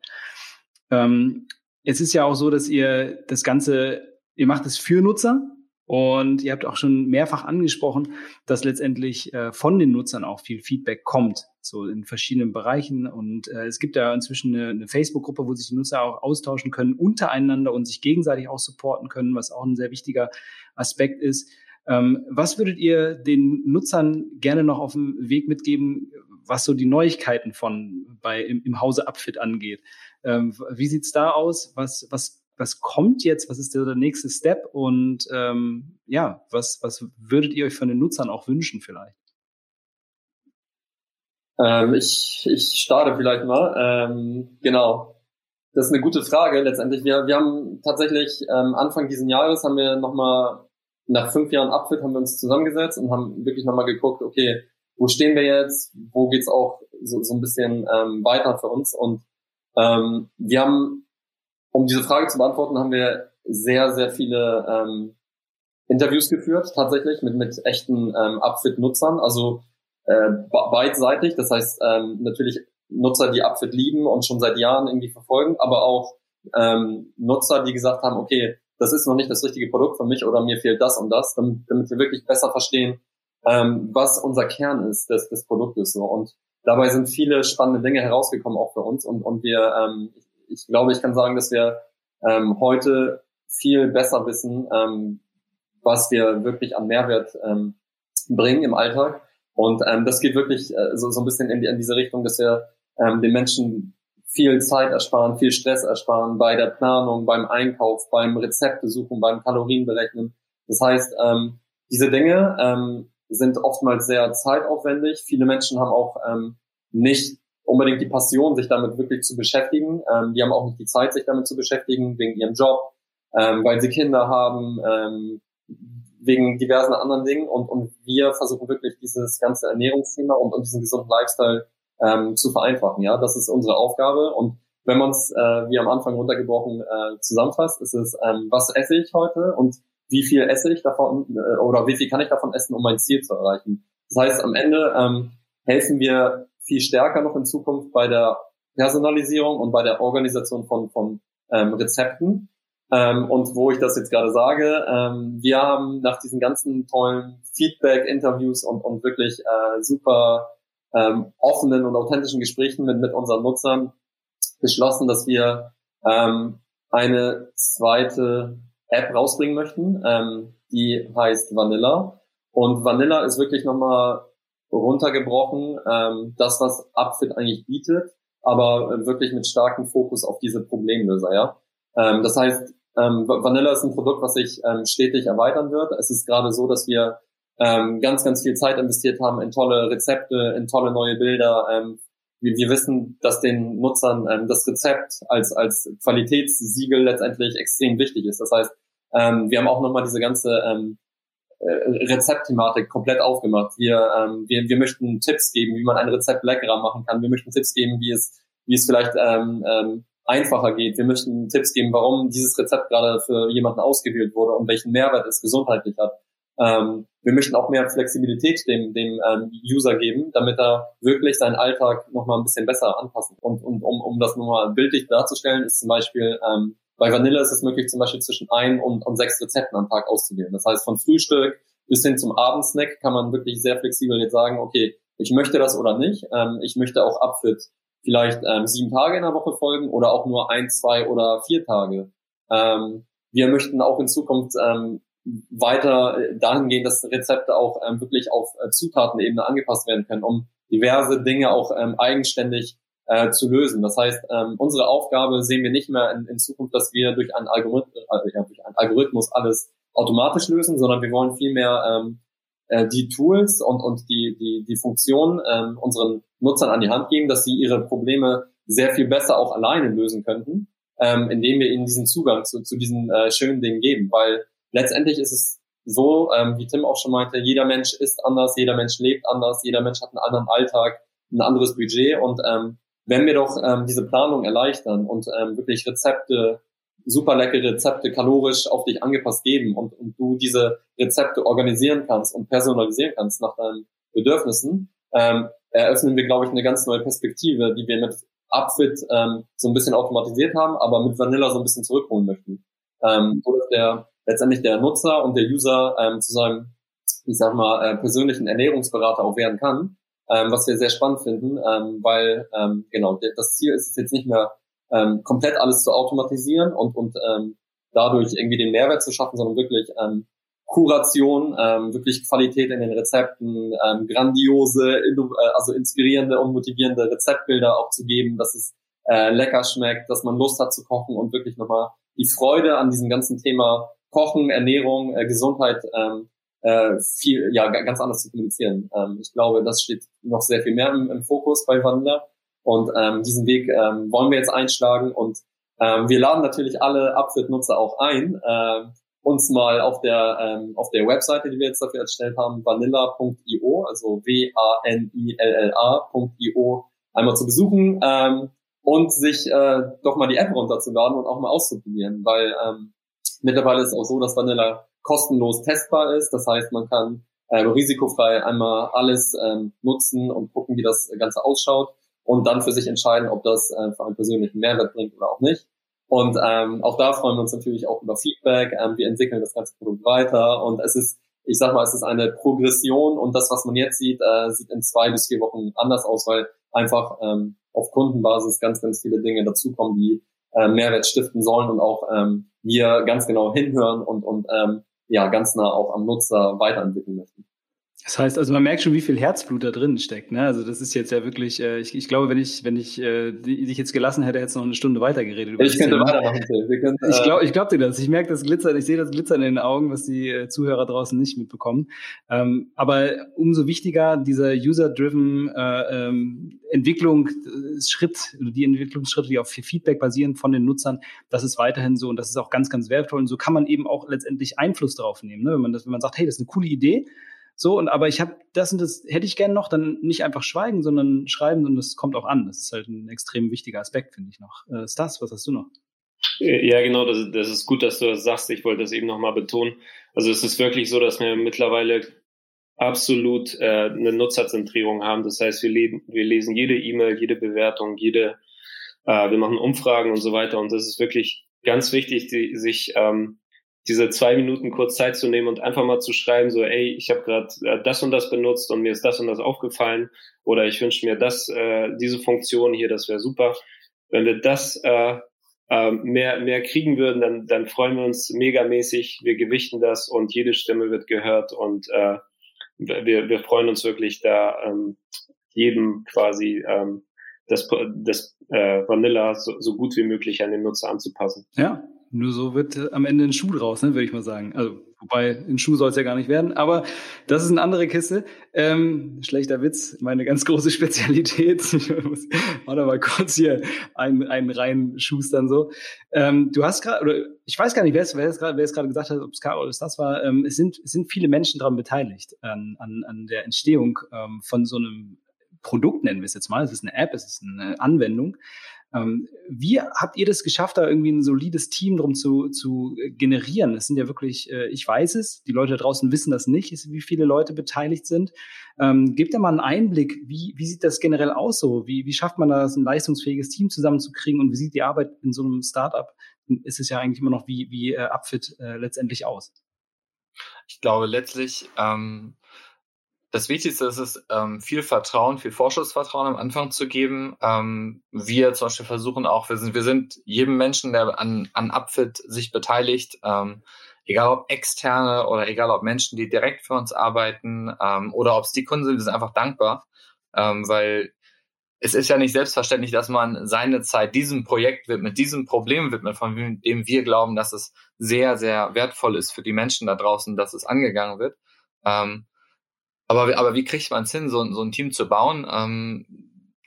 Ähm, es ist ja auch so, dass ihr das Ganze, ihr macht es für Nutzer, und ihr habt auch schon mehrfach angesprochen, dass letztendlich äh, von den Nutzern auch viel Feedback kommt, so in verschiedenen Bereichen. Und äh, es gibt ja inzwischen eine, eine Facebook-Gruppe, wo sich die Nutzer auch austauschen können untereinander und sich gegenseitig auch supporten können, was auch ein sehr wichtiger Aspekt ist. Ähm, was würdet ihr den Nutzern gerne noch auf dem Weg mitgeben, was so die Neuigkeiten von bei im, im Hause Upfit angeht? Ähm, wie sieht's da aus? Was, was was kommt jetzt, was ist der, nächste Step und ähm, ja, was, was würdet ihr euch von den Nutzern auch wünschen vielleicht? Ähm, ich, ich starte vielleicht mal. Ähm, genau. Das ist eine gute Frage letztendlich. Wir, wir haben tatsächlich ähm, Anfang diesen Jahres haben wir nochmal, nach fünf Jahren Abfit haben wir uns zusammengesetzt und haben wirklich nochmal geguckt, okay, wo stehen wir jetzt, wo geht's auch so, so ein bisschen ähm, weiter für uns. Und ähm, wir haben, um diese Frage zu beantworten, haben wir sehr, sehr viele ähm, Interviews geführt, tatsächlich, mit, mit echten ähm, Upfit-Nutzern, also äh, beidseitig, das heißt ähm, natürlich Nutzer, die Upfit lieben und schon seit Jahren irgendwie verfolgen, aber auch ähm, Nutzer, die gesagt haben, okay, das ist noch nicht das richtige Produkt für mich oder mir fehlt das und das, damit, damit wir wirklich besser verstehen, ähm, was unser Kern ist des, des Produktes. So. Und dabei sind viele spannende Dinge herausgekommen auch für uns. Und, und wir, ähm, ich, ich glaube, ich kann sagen, dass wir ähm, heute viel besser wissen, ähm, was wir wirklich an Mehrwert ähm, bringen im Alltag. Und ähm, das geht wirklich äh, so, so ein bisschen in, die, in diese Richtung, dass wir ähm, den Menschen viel Zeit ersparen, viel Stress ersparen bei der Planung, beim Einkauf, beim Rezepte suchen, beim Kalorienberechnen. Das heißt, ähm, diese Dinge ähm, sind oftmals sehr zeitaufwendig. Viele Menschen haben auch ähm, nicht unbedingt die Passion, sich damit wirklich zu beschäftigen. Ähm, die haben auch nicht die Zeit, sich damit zu beschäftigen, wegen ihrem Job, ähm, weil sie Kinder haben, ähm, wegen diversen anderen Dingen. Und, und wir versuchen wirklich dieses ganze Ernährungsthema und, und diesen gesunden Lifestyle ähm, zu vereinfachen. Ja, das ist unsere Aufgabe. Und wenn man es, äh, wie am Anfang runtergebrochen, äh, zusammenfasst, ist es, ähm, was esse ich heute und wie viel esse ich davon äh, oder wie viel kann ich davon essen, um mein Ziel zu erreichen. Das heißt, am Ende ähm, helfen wir viel stärker noch in Zukunft bei der Personalisierung und bei der Organisation von, von ähm, Rezepten. Ähm, und wo ich das jetzt gerade sage, ähm, wir haben nach diesen ganzen tollen Feedback-Interviews und, und wirklich äh, super ähm, offenen und authentischen Gesprächen mit, mit unseren Nutzern beschlossen, dass wir ähm, eine zweite App rausbringen möchten. Ähm, die heißt Vanilla. Und Vanilla ist wirklich nochmal runtergebrochen, ähm, das, was Upfit eigentlich bietet, aber wirklich mit starkem Fokus auf diese Problemlöser, ja. Ähm, das heißt, ähm, Vanilla ist ein Produkt, was sich ähm, stetig erweitern wird. Es ist gerade so, dass wir ähm, ganz, ganz viel Zeit investiert haben in tolle Rezepte, in tolle neue Bilder. Ähm, wir, wir wissen, dass den Nutzern ähm, das Rezept als, als Qualitätssiegel letztendlich extrem wichtig ist. Das heißt, ähm, wir haben auch nochmal diese ganze ähm, äh, Rezeptthematik komplett aufgemacht. Wir, ähm, wir, wir möchten Tipps geben, wie man ein Rezept leckerer machen kann. Wir möchten Tipps geben, wie es, wie es vielleicht ähm, ähm, einfacher geht. Wir möchten Tipps geben, warum dieses Rezept gerade für jemanden ausgewählt wurde und welchen Mehrwert es gesundheitlich hat. Ähm, wir möchten auch mehr Flexibilität dem, dem ähm, User geben, damit er wirklich seinen Alltag nochmal ein bisschen besser anpassen. Und, und um, um das nochmal bildlich darzustellen, ist zum Beispiel ähm, bei Vanilla ist es möglich, zum Beispiel zwischen ein und, und sechs Rezepten am Tag auszuwählen. Das heißt, von Frühstück bis hin zum Abendsnack kann man wirklich sehr flexibel jetzt sagen, okay, ich möchte das oder nicht. Ähm, ich möchte auch Upfit vielleicht ähm, sieben Tage in der Woche folgen oder auch nur ein, zwei oder vier Tage. Ähm, wir möchten auch in Zukunft ähm, weiter äh, dahin gehen, dass Rezepte auch ähm, wirklich auf äh, Zutatenebene angepasst werden können, um diverse Dinge auch ähm, eigenständig äh, zu lösen. Das heißt, ähm, unsere Aufgabe sehen wir nicht mehr in, in Zukunft, dass wir durch einen, Algorithmus, äh, ja, durch einen Algorithmus alles automatisch lösen, sondern wir wollen vielmehr ähm, äh, die Tools und, und die, die, die Funktionen ähm, unseren Nutzern an die Hand geben, dass sie ihre Probleme sehr viel besser auch alleine lösen könnten, ähm, indem wir ihnen diesen Zugang zu, zu diesen äh, schönen Dingen geben. Weil letztendlich ist es so, ähm, wie Tim auch schon meinte, jeder Mensch ist anders, jeder Mensch lebt anders, jeder Mensch hat einen anderen Alltag, ein anderes Budget und ähm, wenn wir doch ähm, diese Planung erleichtern und ähm, wirklich Rezepte, super leckere Rezepte kalorisch auf dich angepasst geben und, und du diese Rezepte organisieren kannst und personalisieren kannst nach deinen Bedürfnissen, ähm, eröffnen wir, glaube ich, eine ganz neue Perspektive, die wir mit Upfit ähm, so ein bisschen automatisiert haben, aber mit Vanilla so ein bisschen zurückholen möchten. Ähm, so dass der letztendlich der Nutzer und der User ähm, zu seinem, ich sag mal, äh, persönlichen Ernährungsberater auch werden kann ähm, was wir sehr spannend finden, ähm, weil ähm, genau das Ziel ist es jetzt nicht mehr ähm, komplett alles zu automatisieren und und ähm, dadurch irgendwie den Mehrwert zu schaffen, sondern wirklich ähm, Kuration, ähm, wirklich Qualität in den Rezepten, ähm, grandiose, äh, also inspirierende und motivierende Rezeptbilder auch zu geben, dass es äh, lecker schmeckt, dass man Lust hat zu kochen und wirklich nochmal die Freude an diesem ganzen Thema Kochen, Ernährung, äh, Gesundheit ähm, äh, viel, ja, ganz anders zu kommunizieren. Ähm, ich glaube, das steht noch sehr viel mehr im, im Fokus bei Wanda. Und ähm, diesen Weg ähm, wollen wir jetzt einschlagen und ähm, wir laden natürlich alle Upfit-Nutzer auch ein, äh, uns mal auf der ähm, auf der Webseite, die wir jetzt dafür erstellt haben, vanilla.io, also w-a-n-i-l-l-a.io, einmal zu besuchen ähm, und sich äh, doch mal die App runterzuladen und auch mal auszuprobieren, weil ähm, mittlerweile ist es auch so, dass Vanilla kostenlos testbar ist. Das heißt, man kann äh, risikofrei einmal alles ähm, nutzen und gucken, wie das Ganze ausschaut und dann für sich entscheiden, ob das äh, für einen persönlichen Mehrwert bringt oder auch nicht. Und ähm, auch da freuen wir uns natürlich auch über Feedback. Ähm, wir entwickeln das ganze Produkt weiter und es ist, ich sag mal, es ist eine Progression und das, was man jetzt sieht, äh, sieht in zwei bis vier Wochen anders aus, weil einfach ähm, auf Kundenbasis ganz, ganz viele Dinge dazukommen, die äh, Mehrwert stiften sollen und auch ähm, wir ganz genau hinhören und, und ähm, ja ganz nah auch am Nutzer weiterentwickeln möchten. Das heißt, also man merkt schon, wie viel Herzblut da drin steckt. Ne? Also das ist jetzt ja wirklich, äh, ich, ich glaube, wenn ich, wenn ich äh, dich jetzt gelassen hätte, hätte noch eine Stunde weitergeredet. ich könnte weitermachen. Können, ich glaube ich glaub dir das. Ich merke das Glitzern, ich sehe das Glitzern in den Augen, was die äh, Zuhörer draußen nicht mitbekommen. Ähm, aber umso wichtiger dieser User-Driven äh, ähm, Entwicklung, äh, Schritt, die Entwicklungsschritte, die auf Feedback basieren von den Nutzern, das ist weiterhin so und das ist auch ganz, ganz wertvoll. Und so kann man eben auch letztendlich Einfluss darauf nehmen. Ne? Wenn man das, wenn man sagt, hey, das ist eine coole Idee, so, und aber ich habe das und das hätte ich gerne noch, dann nicht einfach schweigen, sondern schreiben und das kommt auch an. Das ist halt ein extrem wichtiger Aspekt, finde ich noch. Äh, Stas, was hast du noch? Ja, genau, das, das ist gut, dass du das sagst. Ich wollte das eben nochmal betonen. Also es ist wirklich so, dass wir mittlerweile absolut äh, eine Nutzerzentrierung haben. Das heißt, wir, leben, wir lesen jede E-Mail, jede Bewertung, jede, äh, wir machen Umfragen und so weiter. Und das ist wirklich ganz wichtig, die, sich ähm, diese zwei Minuten kurz Zeit zu nehmen und einfach mal zu schreiben, so, ey, ich habe gerade äh, das und das benutzt und mir ist das und das aufgefallen oder ich wünsche mir das, äh, diese Funktion hier, das wäre super. Wenn wir das äh, äh, mehr, mehr kriegen würden, dann, dann freuen wir uns megamäßig. Wir gewichten das und jede Stimme wird gehört und äh, wir, wir freuen uns wirklich da ähm, jedem quasi ähm, das, das äh, Vanilla so, so gut wie möglich an den Nutzer anzupassen. Ja, nur so wird äh, am Ende ein Schuh draus, ne, würde ich mal sagen. Also, wobei ein Schuh soll es ja gar nicht werden, aber das ist eine andere Kiste. Ähm, schlechter Witz, meine ganz große Spezialität. Ich muss warte mal kurz hier einen, einen rein schustern so. Ähm, du hast gerade, oder ich weiß gar nicht, wer es, gerade, wer es gerade gesagt hat, ob es Karol oder das war. Ähm, es sind, es sind viele Menschen daran beteiligt an, an, an der Entstehung ähm, von so einem Produkt nennen wir es jetzt mal. Es ist eine App, es ist eine Anwendung. Ähm, wie habt ihr das geschafft, da irgendwie ein solides Team drum zu, zu generieren? Das sind ja wirklich, äh, ich weiß es, die Leute da draußen wissen das nicht, wie viele Leute beteiligt sind. Ähm, gebt ihr mal einen Einblick, wie, wie sieht das generell aus so? Wie, wie schafft man das, ein leistungsfähiges Team zusammenzukriegen und wie sieht die Arbeit in so einem Startup? Ist es ja eigentlich immer noch wie, wie äh, Upfit äh, letztendlich aus? Ich glaube letztlich, ähm, das Wichtigste ist es, ähm, viel Vertrauen, viel Vorschussvertrauen am Anfang zu geben. Ähm, wir zum Beispiel versuchen auch, wir sind, wir sind jedem Menschen, der an, an Upfit sich beteiligt, ähm, egal ob externe oder egal ob Menschen, die direkt für uns arbeiten ähm, oder ob es die Kunden sind, wir sind einfach dankbar, ähm, weil es ist ja nicht selbstverständlich, dass man seine Zeit diesem Projekt widmet, diesem Problem widmet, von dem wir glauben, dass es sehr, sehr wertvoll ist für die Menschen da draußen, dass es angegangen wird. Ähm, aber, aber wie kriegt man es hin, so, so ein Team zu bauen? Ähm,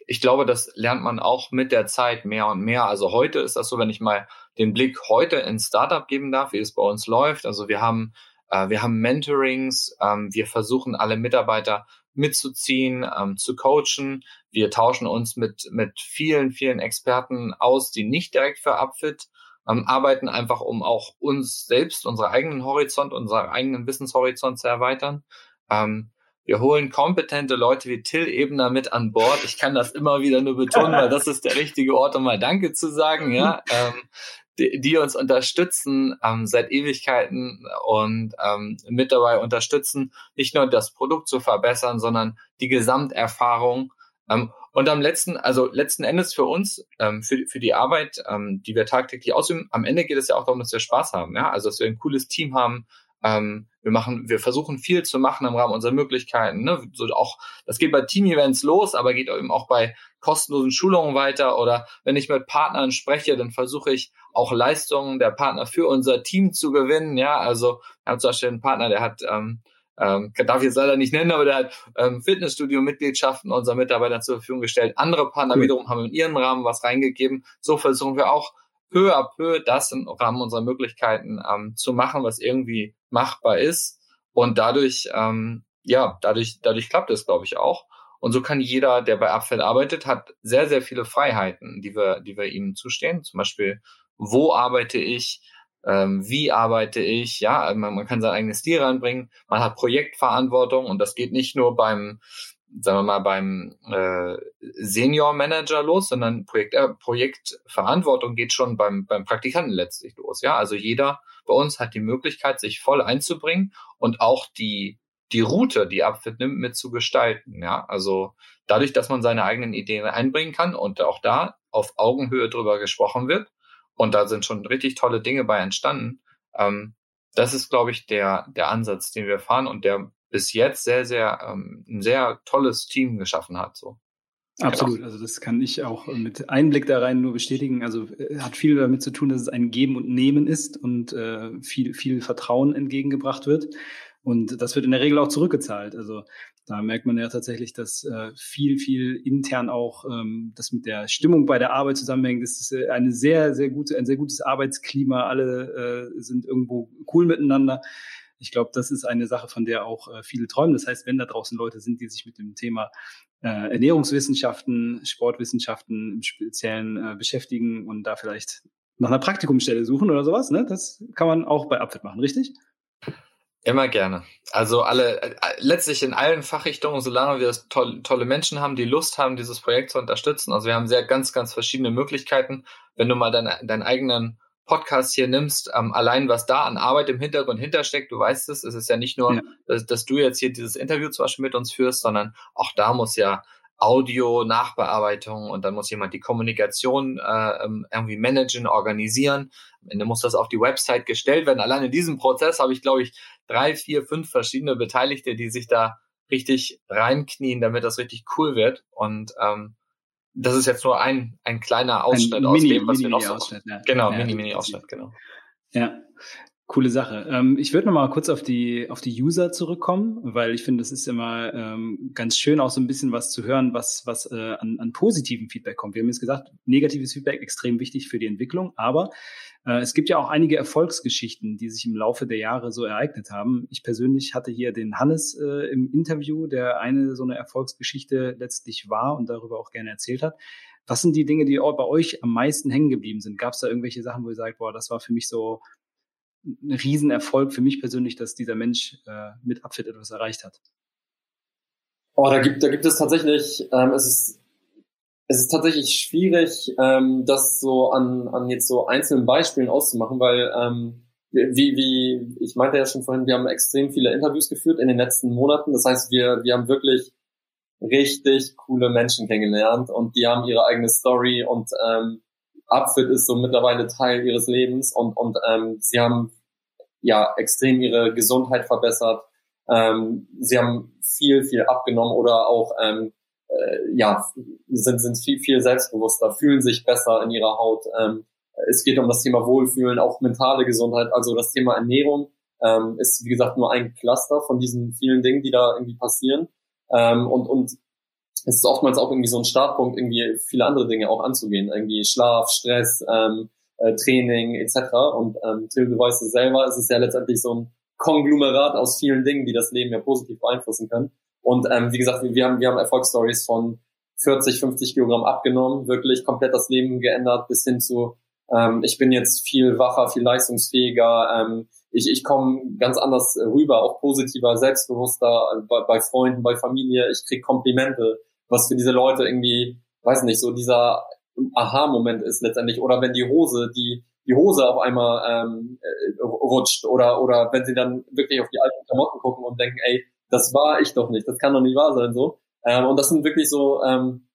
ich glaube, das lernt man auch mit der Zeit mehr und mehr. Also heute ist das so, wenn ich mal den Blick heute ins Startup geben darf, wie es bei uns läuft. Also wir haben, äh, wir haben Mentorings, ähm, wir versuchen alle Mitarbeiter mitzuziehen, ähm, zu coachen. Wir tauschen uns mit, mit vielen, vielen Experten aus, die nicht direkt für Upfit ähm, arbeiten, einfach um auch uns selbst, unsere eigenen Horizont, unseren eigenen Wissenshorizont zu erweitern. Ähm, wir holen kompetente Leute wie Till Ebner mit an Bord. Ich kann das immer wieder nur betonen, weil das ist der richtige Ort, um mal Danke zu sagen, ja. Ähm, die, die uns unterstützen ähm, seit Ewigkeiten und ähm, mit dabei unterstützen, nicht nur das Produkt zu verbessern, sondern die Gesamterfahrung. Ähm, und am letzten, also letzten Endes für uns, ähm, für, für die Arbeit, ähm, die wir tagtäglich ausüben, am Ende geht es ja auch darum, dass wir Spaß haben, ja, also dass wir ein cooles Team haben, ähm, wir machen, wir versuchen viel zu machen im Rahmen unserer Möglichkeiten. Ne? So auch, das geht bei Team-Events los, aber geht eben auch bei kostenlosen Schulungen weiter. Oder wenn ich mit Partnern spreche, dann versuche ich auch Leistungen der Partner für unser Team zu gewinnen. Ja, also wir haben zum Beispiel einen Partner, der hat ähm, ähm, darf ich jetzt leider nicht nennen, aber der hat ähm, Fitnessstudio-Mitgliedschaften unserer Mitarbeiter zur Verfügung gestellt. Andere Partner cool. wiederum haben in ihren Rahmen was reingegeben. So versuchen wir auch peu à peu das im Rahmen unserer Möglichkeiten ähm, zu machen, was irgendwie machbar ist. Und dadurch, ähm, ja, dadurch, dadurch klappt es, glaube ich, auch. Und so kann jeder, der bei Abfeld arbeitet, hat sehr, sehr viele Freiheiten, die wir, die wir ihm zustehen. Zum Beispiel, wo arbeite ich? Ähm, wie arbeite ich? Ja, man, man kann sein eigenes Stil reinbringen. Man hat Projektverantwortung und das geht nicht nur beim, sagen wir mal, beim äh, Senior Manager los, sondern Projekt, äh, Projektverantwortung geht schon beim, beim Praktikanten letztlich los. Ja, also jeder bei uns hat die Möglichkeit, sich voll einzubringen und auch die die Route, die Upfit nimmt, mit zu gestalten. Ja, also dadurch, dass man seine eigenen Ideen einbringen kann und auch da auf Augenhöhe drüber gesprochen wird und da sind schon richtig tolle Dinge bei entstanden. Ähm, das ist, glaube ich, der der Ansatz, den wir fahren und der bis jetzt sehr sehr ähm, ein sehr tolles Team geschaffen hat. So. Absolut, also das kann ich auch mit Einblick da rein nur bestätigen. Also äh, hat viel damit zu tun, dass es ein Geben und Nehmen ist und äh, viel, viel Vertrauen entgegengebracht wird. Und das wird in der Regel auch zurückgezahlt. Also da merkt man ja tatsächlich, dass äh, viel, viel intern auch ähm, das mit der Stimmung bei der Arbeit zusammenhängt. Das ist äh, eine sehr, sehr gute, ein sehr gutes Arbeitsklima. Alle äh, sind irgendwo cool miteinander. Ich glaube, das ist eine Sache, von der auch äh, viele träumen. Das heißt, wenn da draußen Leute sind, die sich mit dem Thema äh, Ernährungswissenschaften, Sportwissenschaften im Speziellen äh, beschäftigen und da vielleicht nach einer Praktikumsstelle suchen oder sowas, ne? das kann man auch bei Upfit machen, richtig? Immer gerne. Also alle, äh, letztlich in allen Fachrichtungen, solange wir toll, tolle Menschen haben, die Lust haben, dieses Projekt zu unterstützen. Also wir haben sehr ganz, ganz verschiedene Möglichkeiten. Wenn du mal deinen, deinen eigenen Podcast hier nimmst, ähm, allein was da an Arbeit im Hintergrund hintersteckt, du weißt es, es ist ja nicht nur, ja. dass, dass, du jetzt hier dieses Interview zum Beispiel mit uns führst, sondern auch da muss ja Audio, Nachbearbeitung und dann muss jemand die Kommunikation äh, ähm, irgendwie managen, organisieren. Am Ende muss das auf die Website gestellt werden. Allein in diesem Prozess habe ich, glaube ich, drei, vier, fünf verschiedene Beteiligte, die sich da richtig reinknien, damit das richtig cool wird. Und ähm, das ist jetzt nur ein, ein kleiner Ausschnitt ein aus Mini, dem, was Mini, wir noch so ja. Genau, ja, Mini, Mini Ausschnitt, genau. Ja, Coole Sache. Ähm, ich würde noch mal kurz auf die auf die User zurückkommen, weil ich finde, es ist immer ähm, ganz schön, auch so ein bisschen was zu hören, was was äh, an, an positiven Feedback kommt. Wir haben jetzt gesagt, negatives Feedback extrem wichtig für die Entwicklung, aber äh, es gibt ja auch einige Erfolgsgeschichten, die sich im Laufe der Jahre so ereignet haben. Ich persönlich hatte hier den Hannes äh, im Interview, der eine so eine Erfolgsgeschichte letztlich war und darüber auch gerne erzählt hat. Was sind die Dinge, die bei euch am meisten hängen geblieben sind? Gab es da irgendwelche Sachen, wo ihr sagt, boah, das war für mich so ein Riesenerfolg für mich persönlich, dass dieser Mensch äh, mit Upfit etwas erreicht hat. Oh, da gibt, da gibt es tatsächlich, ähm, es ist, es ist tatsächlich schwierig, ähm, das so an, an jetzt so einzelnen Beispielen auszumachen, weil, ähm, wie, wie, ich meinte ja schon vorhin, wir haben extrem viele Interviews geführt in den letzten Monaten. Das heißt, wir, wir haben wirklich richtig coole Menschen kennengelernt und die haben ihre eigene Story und ähm, Upfit ist so mittlerweile Teil ihres Lebens und, und ähm, sie haben ja extrem ihre Gesundheit verbessert. Ähm, sie haben viel, viel abgenommen oder auch ähm, äh, ja, sind, sind viel, viel selbstbewusster, fühlen sich besser in ihrer Haut. Ähm, es geht um das Thema Wohlfühlen, auch mentale Gesundheit. Also das Thema Ernährung ähm, ist, wie gesagt, nur ein Cluster von diesen vielen Dingen, die da irgendwie passieren. Ähm, und, und es ist oftmals auch irgendwie so ein Startpunkt, irgendwie viele andere Dinge auch anzugehen, irgendwie Schlaf, Stress, ähm, äh, Training etc. Und ähm, Till, du es selber, es ist ja letztendlich so ein Konglomerat aus vielen Dingen, die das Leben ja positiv beeinflussen können. Und ähm, wie gesagt, wir haben, wir haben Erfolgsstories von 40, 50 Kilogramm abgenommen, wirklich komplett das Leben geändert, bis hin zu, ähm, ich bin jetzt viel wacher, viel leistungsfähiger, ähm, ich, ich komme ganz anders rüber, auch positiver, selbstbewusster bei, bei Freunden, bei Familie, ich krieg Komplimente was für diese Leute irgendwie, weiß nicht, so dieser Aha-Moment ist letztendlich. Oder wenn die Hose, die die Hose auf einmal ähm, äh, rutscht oder oder wenn sie dann wirklich auf die alten Klamotten gucken und denken, ey, das war ich doch nicht, das kann doch nicht wahr sein so. Ähm, und das sind wirklich so, ähm,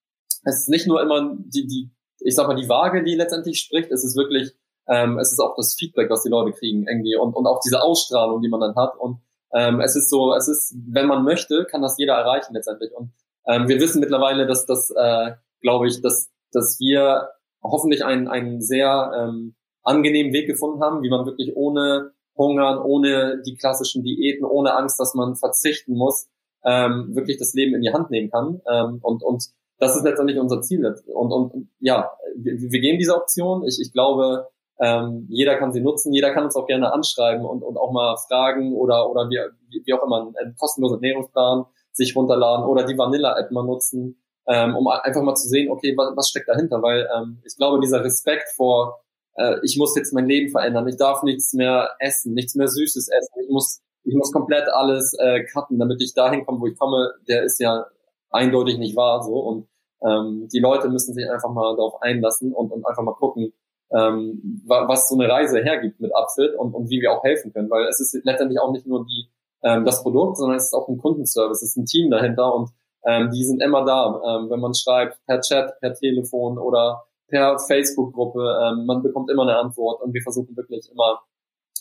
es ist nicht nur immer die die, ich sag mal die Waage, die letztendlich spricht, es ist wirklich, ähm, es ist auch das Feedback, was die Leute kriegen irgendwie und und auch diese Ausstrahlung, die man dann hat und ähm, es ist so, es ist, wenn man möchte, kann das jeder erreichen letztendlich und ähm, wir wissen mittlerweile, dass das, äh, glaube ich, dass, dass wir hoffentlich einen, einen sehr ähm, angenehmen Weg gefunden haben, wie man wirklich ohne Hungern, ohne die klassischen Diäten, ohne Angst, dass man verzichten muss, ähm, wirklich das Leben in die Hand nehmen kann. Ähm, und, und das ist letztendlich unser Ziel. Und, und ja, wir, wir gehen diese Option. Ich, ich glaube, ähm, jeder kann sie nutzen, jeder kann uns auch gerne anschreiben und, und auch mal fragen oder, oder wie, wie auch immer einen kostenlosen Ernährungsplan sich runterladen oder die Vanilla-App mal nutzen, ähm, um einfach mal zu sehen, okay, was, was steckt dahinter? Weil ähm, ich glaube, dieser Respekt vor, äh, ich muss jetzt mein Leben verändern, ich darf nichts mehr essen, nichts mehr Süßes essen, ich muss, ich muss komplett alles äh, cutten, damit ich dahin komme, wo ich komme, der ist ja eindeutig nicht wahr so und ähm, die Leute müssen sich einfach mal darauf einlassen und, und einfach mal gucken, ähm, was so eine Reise hergibt mit Upfit und, und wie wir auch helfen können, weil es ist letztendlich auch nicht nur die ähm, das Produkt, sondern es ist auch ein Kundenservice, es ist ein Team dahinter und ähm, die sind immer da, ähm, wenn man schreibt per Chat, per Telefon oder per Facebook-Gruppe, ähm, man bekommt immer eine Antwort und wir versuchen wirklich immer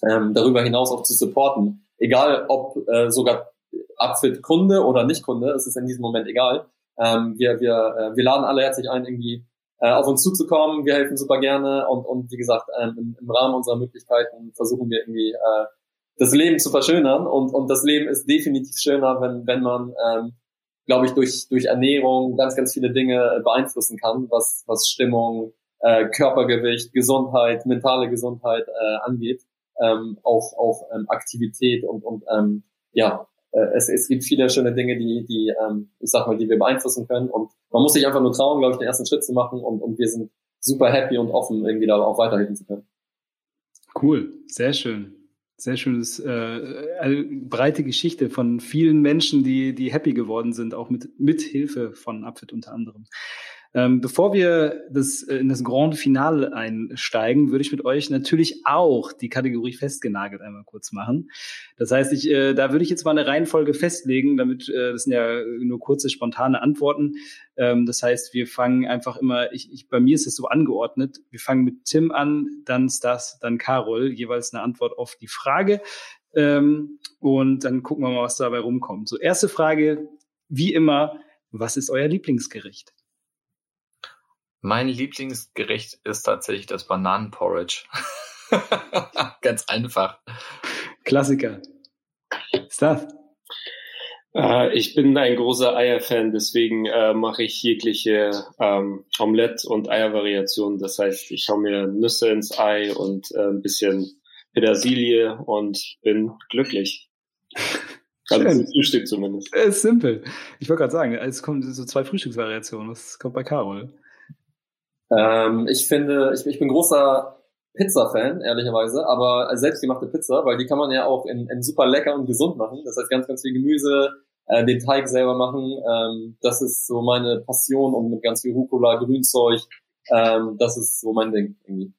ähm, darüber hinaus auch zu supporten, egal ob äh, sogar Upfit Kunde oder nicht Kunde, es ist in diesem Moment egal. Ähm, wir, wir, äh, wir laden alle herzlich ein, irgendwie äh, auf uns zuzukommen. Wir helfen super gerne und, und wie gesagt, ähm, im, im Rahmen unserer Möglichkeiten versuchen wir irgendwie äh, das Leben zu verschönern und, und das Leben ist definitiv schöner, wenn, wenn man, ähm, glaube ich, durch, durch Ernährung ganz, ganz viele Dinge beeinflussen kann, was, was Stimmung, äh, Körpergewicht, Gesundheit, mentale Gesundheit äh, angeht, ähm, auch, auch ähm, Aktivität und, und ähm, ja, äh, es, es gibt viele schöne Dinge, die, die ähm, ich sag mal, die wir beeinflussen können. Und man muss sich einfach nur trauen, glaube ich, den ersten Schritt zu machen und, und wir sind super happy und offen, irgendwie da auch weiterhelfen zu können. Cool, sehr schön. Sehr schönes, äh, breite Geschichte von vielen Menschen, die, die happy geworden sind, auch mit, mit Hilfe von Upfit unter anderem. Ähm, bevor wir das, äh, in das Grand Finale einsteigen, würde ich mit euch natürlich auch die Kategorie festgenagelt einmal kurz machen. Das heißt, ich, äh, da würde ich jetzt mal eine Reihenfolge festlegen, damit äh, das sind ja nur kurze, spontane Antworten. Ähm, das heißt, wir fangen einfach immer, ich, ich, bei mir ist es so angeordnet, wir fangen mit Tim an, dann Stas, dann Carol, jeweils eine Antwort auf die Frage. Ähm, und dann gucken wir mal, was dabei rumkommt. So, erste Frage, wie immer, was ist euer Lieblingsgericht? Mein Lieblingsgericht ist tatsächlich das Bananenporridge. Ganz einfach. Klassiker. Stuff. Äh, ich bin ein großer Eierfan, deswegen äh, mache ich jegliche ähm, Omelette- und Eiervariationen. Das heißt, ich hau mir Nüsse ins Ei und äh, ein bisschen Petersilie und bin glücklich. Also Schön. Frühstück zumindest. Es ist simpel. Ich wollte gerade sagen, es kommen so zwei Frühstücksvariationen. Das kommt bei Carol. Ähm, ich finde, ich, ich bin großer Pizza-Fan, ehrlicherweise, aber selbstgemachte Pizza, weil die kann man ja auch in, in super lecker und gesund machen. Das heißt, ganz, ganz viel Gemüse, äh, den Teig selber machen. Ähm, das ist so meine Passion und mit ganz viel Rucola, Grünzeug. Ähm, das ist so mein Ding irgendwie.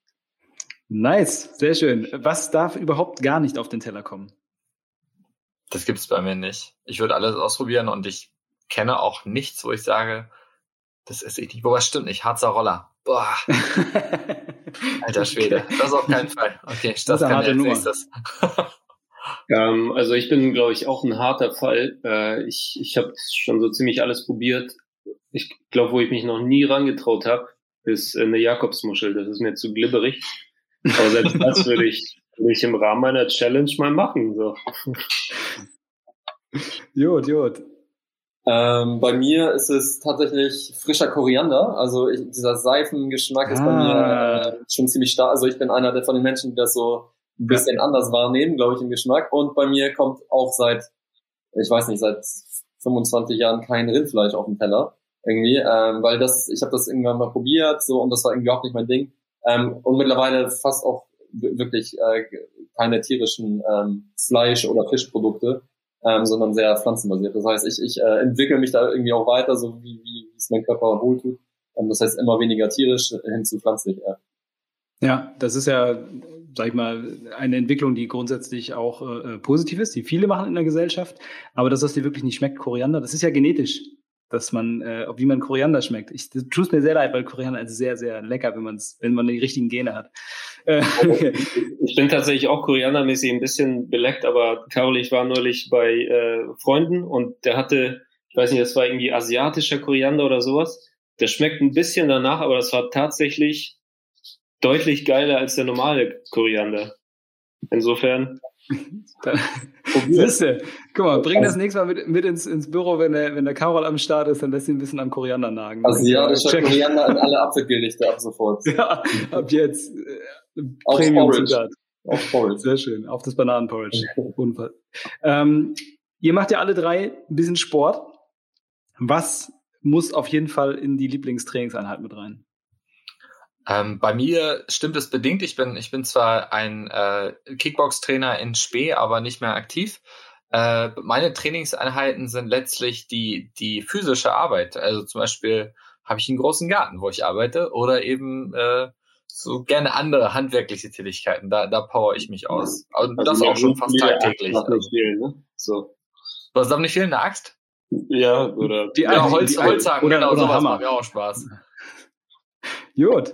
Nice, sehr schön. Was darf überhaupt gar nicht auf den Teller kommen? Das gibt's bei mir nicht. Ich würde alles ausprobieren und ich kenne auch nichts, wo ich sage, das ist eklig. Wobei stimmt nicht. Harzer Roller. Boah. Alter Schwede. Okay. Das auf keinen Fall. Okay, das, das kann ich nächstes. ähm, also ich bin, glaube ich, auch ein harter Fall. Äh, ich ich habe schon so ziemlich alles probiert. Ich glaube, wo ich mich noch nie rangetraut habe, ist eine Jakobsmuschel. Das ist mir zu glibberig. Aber selbst das würde ich, würde ich im Rahmen meiner Challenge mal machen. So. Jod, Jod. Ähm, bei mir ist es tatsächlich frischer Koriander. Also ich, dieser Seifengeschmack ah. ist bei mir ah. äh, schon ziemlich stark. Also ich bin einer der von den Menschen, die das so ein bisschen anders wahrnehmen, glaube ich, im Geschmack. Und bei mir kommt auch seit, ich weiß nicht, seit 25 Jahren kein Rindfleisch auf dem Teller. Irgendwie, ähm, weil das, ich habe das irgendwann mal probiert, so und das war irgendwie auch nicht mein Ding. Ähm, und mittlerweile fast auch wirklich äh, keine tierischen ähm, Fleisch- oder Fischprodukte ähm, sondern sehr pflanzenbasiert. Das heißt, ich, ich äh, entwickle mich da irgendwie auch weiter, so wie, wie es mein Körper wohltut. Ähm, das heißt, immer weniger tierisch hin zu pflanzlich. Ja. Ja, das ist ja, sag ich mal, eine Entwicklung, die grundsätzlich auch äh, positiv ist, die viele machen in der Gesellschaft. Aber das dir wirklich nicht schmeckt, Koriander, das ist ja genetisch dass man, äh, wie man Koriander schmeckt. Ich tut mir sehr leid, weil Koriander ist sehr, sehr lecker, wenn man es, wenn man die richtigen Gene hat. Äh, ich bin tatsächlich auch Koriandermäßig ein bisschen beleckt, aber Carol, ich war neulich bei äh, Freunden und der hatte, ich weiß nicht, das war irgendwie asiatischer Koriander oder sowas. Der schmeckt ein bisschen danach, aber das war tatsächlich deutlich geiler als der normale Koriander. Insofern. Siehste, guck mal, bring das nächste Mal mit, mit ins, ins Büro, wenn der, wenn der Carol am Start ist, dann lässt sie ein bisschen am Koriander nagen. Also ja, das ist Koriander in alle Apfelgerichte ab sofort. Ja, ab jetzt. Äh, Premium Zutat. Auf Porridge. Sehr schön. Auf das Bananenporridge. Unfall. Ähm, ihr macht ja alle drei ein bisschen Sport. Was muss auf jeden Fall in die Lieblingstrainingseinheit mit rein? Ähm, bei mir stimmt es bedingt. Ich bin, ich bin zwar ein äh, Kickbox-Trainer in Spee, aber nicht mehr aktiv. Äh, meine Trainingseinheiten sind letztlich die, die physische Arbeit. Also zum Beispiel habe ich einen großen Garten, wo ich arbeite, oder eben äh, so gerne andere handwerkliche Tätigkeiten. Da, da power ich mich aus. Und also das auch schon fast tagtäglich. Also. Fehlen, ne? so. Was darf nicht fehlen? Eine Axt? Ja, oder die, ja, Holz, die, Holzhaken, oder, genau, oder sowas Hammer. macht mir auch Spaß. Gut.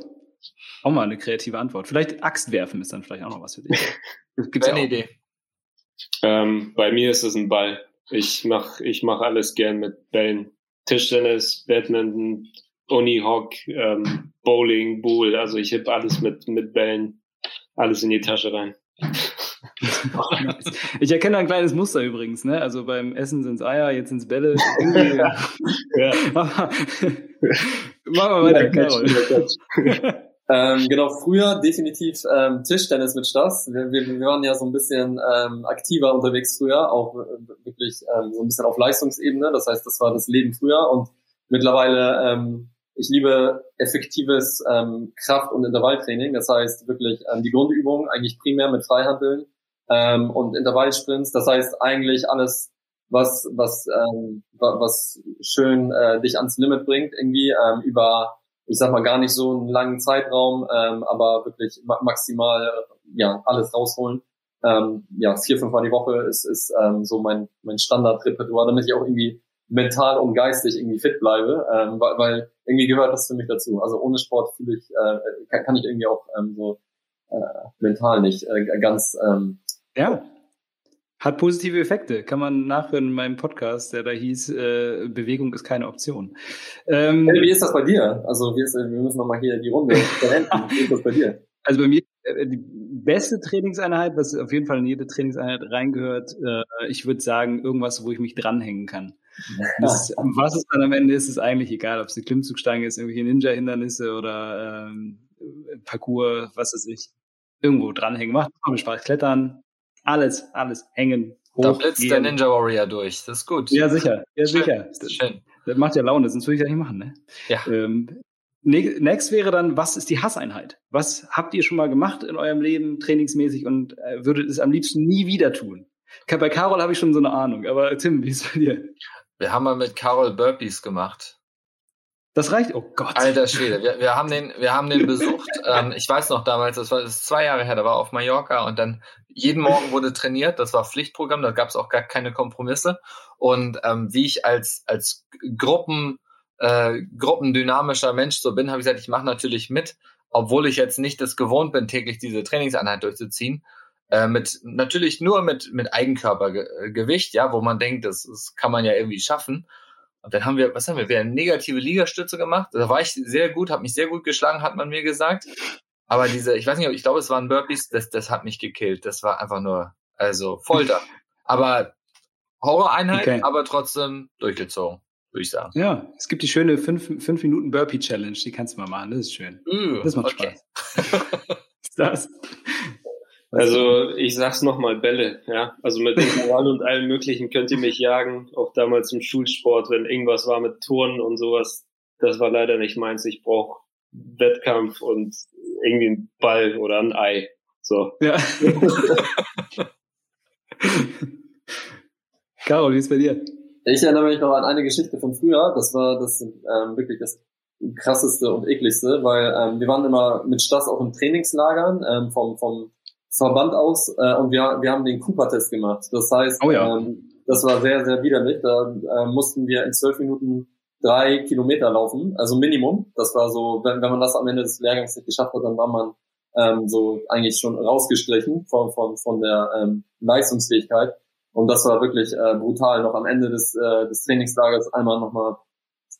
Auch mal eine kreative Antwort. Vielleicht Axt werfen ist dann vielleicht auch noch was für dich. Gibt's eine Idee? Ähm, bei mir ist es ein Ball. Ich mach, ich mach alles gern mit Bällen. Tischtennis, Badminton, Unihock, ähm, Bowling, Bool. Also ich heb alles mit, mit Bällen, alles in die Tasche rein. ich erkenne ein kleines Muster übrigens, ne? Also beim Essen sind es Eier, jetzt sind es Bälle. Ja. Machen wir weiter, Carol. Ähm, genau, früher definitiv ähm, Tischtennis mit Stas. Wir, wir, wir waren ja so ein bisschen ähm, aktiver unterwegs früher, auch wirklich ähm, so ein bisschen auf Leistungsebene. Das heißt, das war das Leben früher und mittlerweile, ähm, ich liebe effektives ähm, Kraft- und Intervalltraining. Das heißt wirklich ähm, die Grundübungen eigentlich primär mit Freihandeln ähm, und Intervallsprints. Das heißt eigentlich alles, was was ähm, was schön äh, dich ans Limit bringt, irgendwie ähm, über ich sag mal, gar nicht so einen langen Zeitraum, ähm, aber wirklich maximal ja alles rausholen. Ähm, ja, vier, fünfmal die Woche ist, ist ähm, so mein, mein Standardrepertoire, damit ich auch irgendwie mental und geistig irgendwie fit bleibe, ähm, weil, weil irgendwie gehört das für mich dazu. Also ohne Sport fühle ich, äh, kann, kann ich irgendwie auch ähm, so äh, mental nicht äh, ganz ähm, ja. Hat positive Effekte, kann man nachhören in meinem Podcast, der da hieß, äh, Bewegung ist keine Option. Ähm, wie ist das bei dir? Also ist, wir müssen nochmal hier die Runde verwenden. wie ist das bei dir? Also bei mir äh, die beste Trainingseinheit, was auf jeden Fall in jede Trainingseinheit reingehört, äh, ich würde sagen, irgendwas, wo ich mich dranhängen kann. Das, was es dann am Ende ist, ist eigentlich egal, ob es eine Klimmzugstange ist, irgendwelche Ninja-Hindernisse oder ähm, Parcours, was weiß ich. Irgendwo dranhängen. Macht mir Spaß. Klettern, alles, alles hängen. Hoch, da blitzt gehen. der Ninja Warrior durch. Das ist gut. Ja, sicher. Ja, schön. sicher. Das, schön. Das macht ja Laune, sonst würde ich das nicht machen, ne? Ja. Ähm, next wäre dann, was ist die Hasseinheit? Was habt ihr schon mal gemacht in eurem Leben trainingsmäßig und äh, würdet es am liebsten nie wieder tun? Bei Carol habe ich schon so eine Ahnung, aber Tim, wie ist es bei dir? Wir haben mal mit Carol Burpees gemacht. Das reicht? Oh Gott. Alter Schwede, wir, wir haben den, wir haben den besucht. ähm, ich weiß noch damals, das war das ist zwei Jahre her, da war auf Mallorca und dann jeden Morgen wurde trainiert. Das war Pflichtprogramm, da gab es auch gar keine Kompromisse. Und ähm, wie ich als als Gruppen äh, gruppendynamischer Mensch so bin, habe ich gesagt, ich mache natürlich mit, obwohl ich jetzt nicht das gewohnt bin, täglich diese Trainingseinheit durchzuziehen. Äh, mit natürlich nur mit mit Eigenkörpergewicht, ja, wo man denkt, das, das kann man ja irgendwie schaffen. Und dann haben wir, was haben wir? Wir haben negative Liegestütze gemacht. Da war ich sehr gut, habe mich sehr gut geschlagen, hat man mir gesagt. Aber diese, ich weiß nicht, ich glaube, es waren Burpees, das, das hat mich gekillt. Das war einfach nur, also Folter. aber Horror-Einheit, okay. aber trotzdem durchgezogen, würde ich sagen. Ja, es gibt die schöne 5 fünf, Minuten Burpee Challenge, die kannst du mal machen, das ist schön. Uh, das macht okay. Spaß. das? Also ich sag's nochmal, Bälle, ja. Also mit Intervall und allem möglichen könnt ihr mich jagen, auch damals im Schulsport, wenn irgendwas war mit Turnen und sowas. Das war leider nicht meins. Ich brauche Wettkampf und irgendwie ein Ball oder ein Ei. So. Ja. Caro, wie ist bei dir? Ich erinnere mich noch an eine Geschichte von früher. Das war das ähm, wirklich das krasseste und ekligste, weil ähm, wir waren immer mit Stas auch in Trainingslagern ähm, vom, vom Verband aus äh, und wir, wir haben den Cooper-Test gemacht. Das heißt, oh ja. ähm, das war sehr, sehr widerlich. Da äh, mussten wir in zwölf Minuten drei Kilometer laufen, also Minimum. Das war so, wenn, wenn man das am Ende des Lehrgangs nicht geschafft hat, dann war man ähm, so eigentlich schon rausgestrichen von, von, von der ähm, Leistungsfähigkeit. Und das war wirklich äh, brutal, noch am Ende des, äh, des Trainingslagers einmal nochmal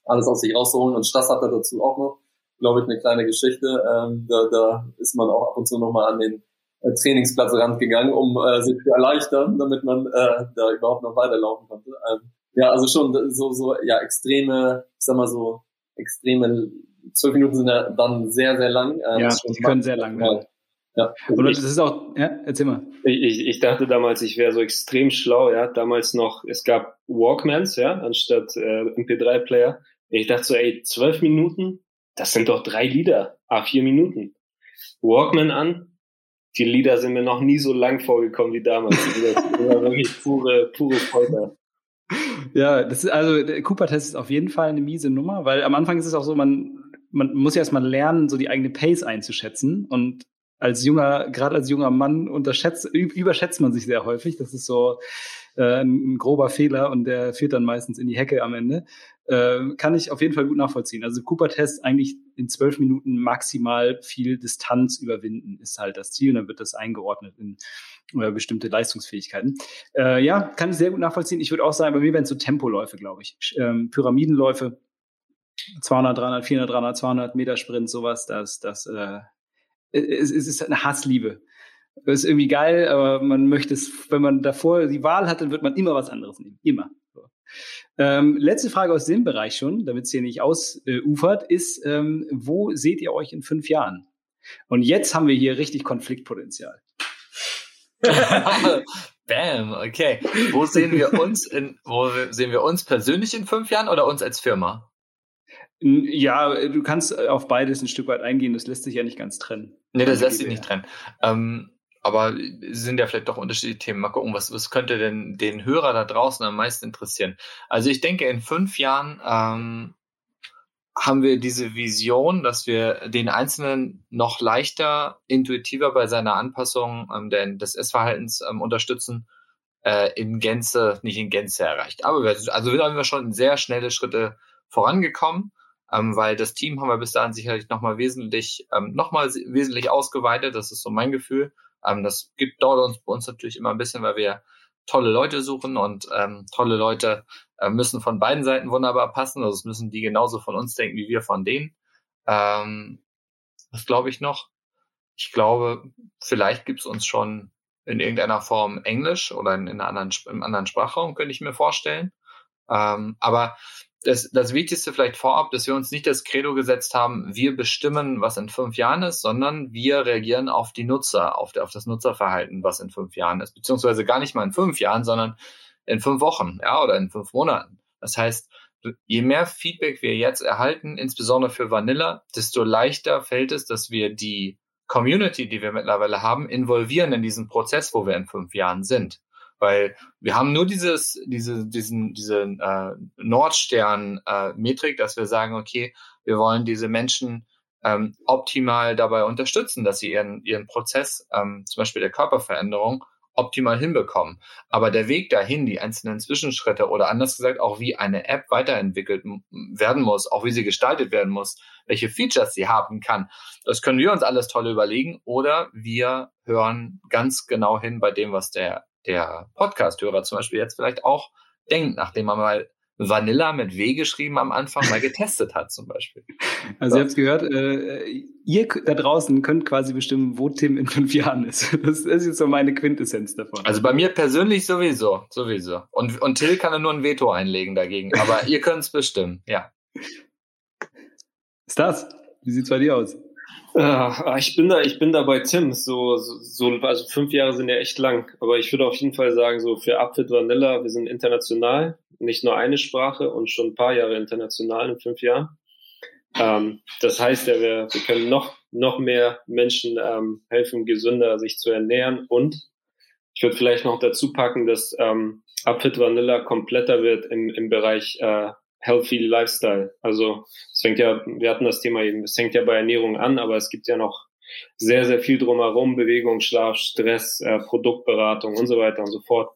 alles aus sich rauszuholen. Und Stass hatte dazu auch noch, glaube ich, eine kleine Geschichte. Ähm, da, da ist man auch ab und zu nochmal an den äh, Trainingsplatzrand gegangen, um äh, sich zu erleichtern, damit man äh, da überhaupt noch weiterlaufen konnte. Ähm, ja, also schon so, so, ja, extreme, ich sag mal so, extreme, zwölf Minuten sind ja dann sehr, sehr lang. Ähm, ja, die können sehr lang werden. Ja. Und das ist auch, ja, erzähl mal. Ich, ich dachte damals, ich wäre so extrem schlau, ja. Damals noch, es gab Walkmans, ja, anstatt äh, MP3-Player. Ich dachte so, ey, zwölf Minuten, das sind doch drei Lieder, a vier Minuten. Walkman an, die Lieder sind mir noch nie so lang vorgekommen wie damals. Das war wirklich pure, pure Folter. Ja, das ist also der Cooper-Test ist auf jeden Fall eine miese Nummer, weil am Anfang ist es auch so, man, man muss ja erstmal lernen, so die eigene Pace einzuschätzen. Und als junger, gerade als junger Mann unterschätzt, überschätzt man sich sehr häufig. Das ist so äh, ein grober Fehler und der führt dann meistens in die Hecke am Ende. Äh, kann ich auf jeden Fall gut nachvollziehen. Also Cooper-Test eigentlich in zwölf Minuten maximal viel Distanz überwinden ist halt das Ziel und dann wird das eingeordnet in äh, bestimmte Leistungsfähigkeiten. Äh, ja, kann ich sehr gut nachvollziehen. Ich würde auch sagen, bei mir wären es so Tempoläufe, glaube ich. Ähm, Pyramidenläufe, 200, 300, 400, 300, 200 Meter Sprint, sowas, das, das, äh, es, es ist eine Hassliebe. Das ist irgendwie geil, aber man möchte es, wenn man davor die Wahl hat, dann wird man immer was anderes nehmen. Immer. So. Ähm, letzte Frage aus dem Bereich schon, damit es hier nicht ausufert, ist, ähm, wo seht ihr euch in fünf Jahren? Und jetzt haben wir hier richtig Konfliktpotenzial. Bam, okay. Wo sehen wir uns in, wo sehen wir uns persönlich in fünf Jahren oder uns als Firma? Ja, du kannst auf beides ein Stück weit eingehen, das lässt sich ja nicht ganz trennen. Nee, das lässt sich nicht trennen. Ähm, aber sind ja vielleicht doch unterschiedliche Themen. Mal gucken, was, was könnte denn den Hörer da draußen am meisten interessieren? Also ich denke, in fünf Jahren ähm, haben wir diese Vision, dass wir den Einzelnen noch leichter, intuitiver bei seiner Anpassung ähm, des Essverhaltens ähm, unterstützen, äh, in Gänze, nicht in Gänze erreicht. Aber wir, also wir haben wir schon sehr schnelle Schritte vorangekommen, ähm, weil das Team haben wir bis dahin sicherlich nochmal wesentlich, ähm, nochmal wesentlich ausgeweitet. Das ist so mein Gefühl. Ähm, das gibt, dauert uns bei uns natürlich immer ein bisschen, weil wir tolle Leute suchen und ähm, tolle Leute äh, müssen von beiden Seiten wunderbar passen. Also es müssen die genauso von uns denken wie wir von denen. Ähm, was glaube ich noch? Ich glaube, vielleicht gibt es uns schon in irgendeiner Form Englisch oder in, in einer anderen, im anderen Sprachraum, könnte ich mir vorstellen. Ähm, aber das, das Wichtigste vielleicht vorab, dass wir uns nicht das Credo gesetzt haben, wir bestimmen, was in fünf Jahren ist, sondern wir reagieren auf die Nutzer, auf, auf das Nutzerverhalten, was in fünf Jahren ist, beziehungsweise gar nicht mal in fünf Jahren, sondern in fünf Wochen, ja, oder in fünf Monaten. Das heißt, je mehr Feedback wir jetzt erhalten, insbesondere für Vanilla, desto leichter fällt es, dass wir die Community, die wir mittlerweile haben, involvieren in diesen Prozess, wo wir in fünf Jahren sind. Weil wir haben nur dieses, diese, diesen, diese äh, Nordstern-Metrik, äh, dass wir sagen, okay, wir wollen diese Menschen ähm, optimal dabei unterstützen, dass sie ihren, ihren Prozess, ähm, zum Beispiel der Körperveränderung, optimal hinbekommen. Aber der Weg dahin, die einzelnen Zwischenschritte oder anders gesagt auch wie eine App weiterentwickelt werden muss, auch wie sie gestaltet werden muss, welche Features sie haben kann, das können wir uns alles toll überlegen oder wir hören ganz genau hin bei dem, was der der Podcast-Hörer zum Beispiel jetzt vielleicht auch denkt, nachdem man mal Vanilla mit W geschrieben am Anfang mal getestet hat zum Beispiel. Also so. ihr habt gehört, äh, ihr da draußen könnt quasi bestimmen, wo Tim in fünf Jahren ist. Das, ist jetzt so meine Quintessenz davon. Also bei mir persönlich sowieso, sowieso. Und, und Till kann nur ein Veto einlegen dagegen, aber ihr könnt es bestimmen, ja. Ist das? Wie sieht's bei dir aus? Uh, ich bin da, ich bin da bei Tim. So, so, also fünf Jahre sind ja echt lang. Aber ich würde auf jeden Fall sagen, so für Upfit Vanilla, wir sind international, nicht nur eine Sprache und schon ein paar Jahre international in fünf Jahren. Ähm, das heißt ja, wir, wir können noch, noch mehr Menschen ähm, helfen, gesünder sich zu ernähren. Und ich würde vielleicht noch dazu packen, dass ähm, Upfit Vanilla kompletter wird im, im Bereich äh, healthy Lifestyle. Also es fängt ja, wir hatten das Thema eben, es fängt ja bei Ernährung an, aber es gibt ja noch sehr, sehr viel drumherum, Bewegung, Schlaf, Stress, äh, Produktberatung und so weiter und so fort.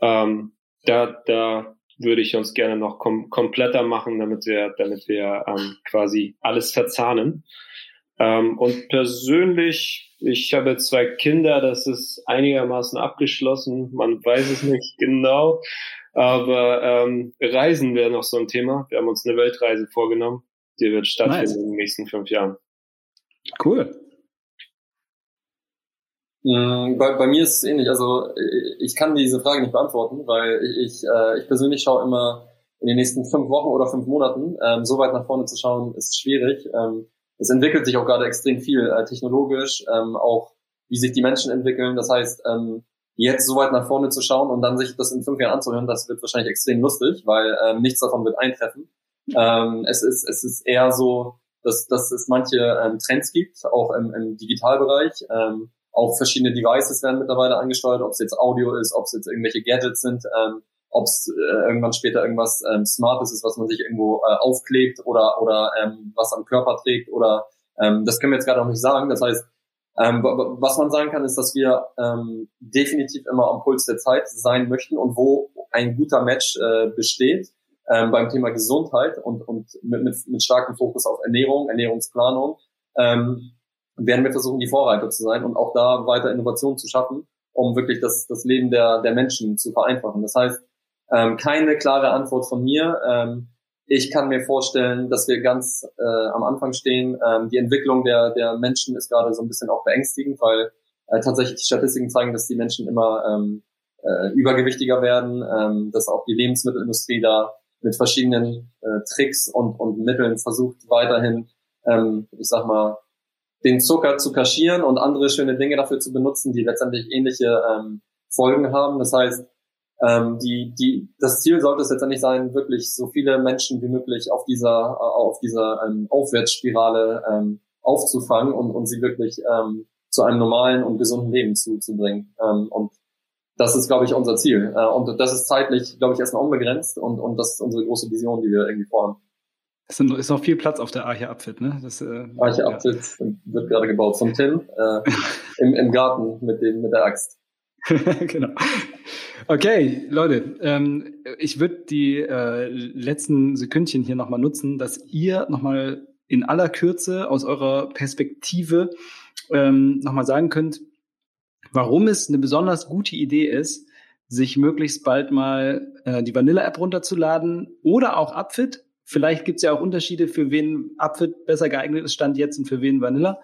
Ähm, da, da würde ich uns gerne noch kom kompletter machen, damit wir, damit wir ähm, quasi alles verzahnen. Ähm, und persönlich, ich habe zwei Kinder, das ist einigermaßen abgeschlossen. Man weiß es nicht genau. Aber ähm, Reisen wäre noch so ein Thema. Wir haben uns eine Weltreise vorgenommen. Die wird stattfinden nice. in den nächsten fünf Jahren. Cool. Mm, bei, bei mir ist es ähnlich. Also ich kann diese Frage nicht beantworten, weil ich, äh, ich persönlich schaue immer in den nächsten fünf Wochen oder fünf Monaten. Ähm, so weit nach vorne zu schauen, ist schwierig. Ähm, es entwickelt sich auch gerade extrem viel äh, technologisch, ähm, auch wie sich die Menschen entwickeln. Das heißt, ähm, jetzt so weit nach vorne zu schauen und dann sich das in fünf Jahren anzuhören, das wird wahrscheinlich extrem lustig, weil ähm, nichts davon wird eintreffen. Ähm, es ist es ist eher so, dass, dass es manche ähm, Trends gibt, auch im, im Digitalbereich. Ähm, auch verschiedene Devices werden mittlerweile angesteuert, ob es jetzt Audio ist, ob es jetzt irgendwelche Gadgets sind, ähm, ob es äh, irgendwann später irgendwas ähm, Smartes ist, was man sich irgendwo äh, aufklebt oder oder ähm, was am Körper trägt oder ähm, das können wir jetzt gerade auch nicht sagen. Das heißt, ähm, was man sagen kann, ist, dass wir ähm, definitiv immer am Puls der Zeit sein möchten und wo ein guter Match äh, besteht ähm, beim Thema Gesundheit und, und mit, mit, mit starkem Fokus auf Ernährung, Ernährungsplanung, ähm, werden wir versuchen, die Vorreiter zu sein und auch da weiter Innovationen zu schaffen, um wirklich das, das Leben der, der Menschen zu vereinfachen. Das heißt, ähm, keine klare Antwort von mir. Ähm, ich kann mir vorstellen, dass wir ganz äh, am Anfang stehen. Ähm, die Entwicklung der, der Menschen ist gerade so ein bisschen auch beängstigend, weil äh, tatsächlich die Statistiken zeigen, dass die Menschen immer ähm, äh, übergewichtiger werden, ähm, dass auch die Lebensmittelindustrie da mit verschiedenen äh, Tricks und, und Mitteln versucht weiterhin, ähm, ich sag mal, den Zucker zu kaschieren und andere schöne Dinge dafür zu benutzen, die letztendlich ähnliche ähm, Folgen haben. Das heißt, ähm, die, die, das Ziel sollte es letztendlich sein, wirklich so viele Menschen wie möglich auf dieser, auf dieser ähm, Aufwärtsspirale ähm, aufzufangen und, und sie wirklich ähm, zu einem normalen und gesunden Leben zu, zu bringen. Ähm, und das ist, glaube ich, unser Ziel. Äh, und das ist zeitlich, glaube ich, erstmal unbegrenzt und, und das ist unsere große Vision, die wir irgendwie vorhaben. Es ist noch viel Platz auf der Arche Abfit, ne? Das, äh, Arche Abfit ja. wird gerade gebaut von Tim äh, im, im Garten mit, dem, mit der Axt. genau. Okay, Leute, ähm, ich würde die äh, letzten Sekündchen hier nochmal nutzen, dass ihr nochmal in aller Kürze aus eurer Perspektive ähm, nochmal sagen könnt, warum es eine besonders gute Idee ist, sich möglichst bald mal äh, die Vanilla-App runterzuladen oder auch Upfit. Vielleicht gibt es ja auch Unterschiede, für wen Upfit besser geeignet ist, Stand jetzt und für wen Vanilla.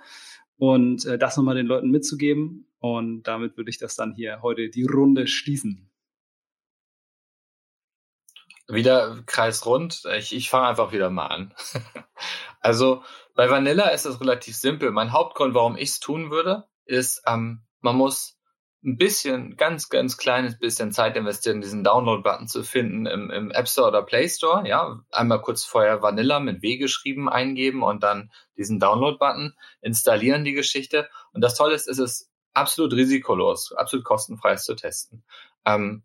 Und äh, das nochmal den Leuten mitzugeben. Und damit würde ich das dann hier heute die Runde schließen. Wieder kreisrund. Ich, ich fange einfach wieder mal an. also bei Vanilla ist es relativ simpel. Mein Hauptgrund, warum ich es tun würde, ist, ähm, man muss ein bisschen, ganz, ganz kleines bisschen Zeit investieren, diesen Download-Button zu finden im, im App Store oder Play Store. Ja, einmal kurz vorher Vanilla mit W geschrieben eingeben und dann diesen Download-Button installieren die Geschichte. Und das Tolle ist, es ist absolut risikolos, absolut kostenfrei zu testen. Ähm,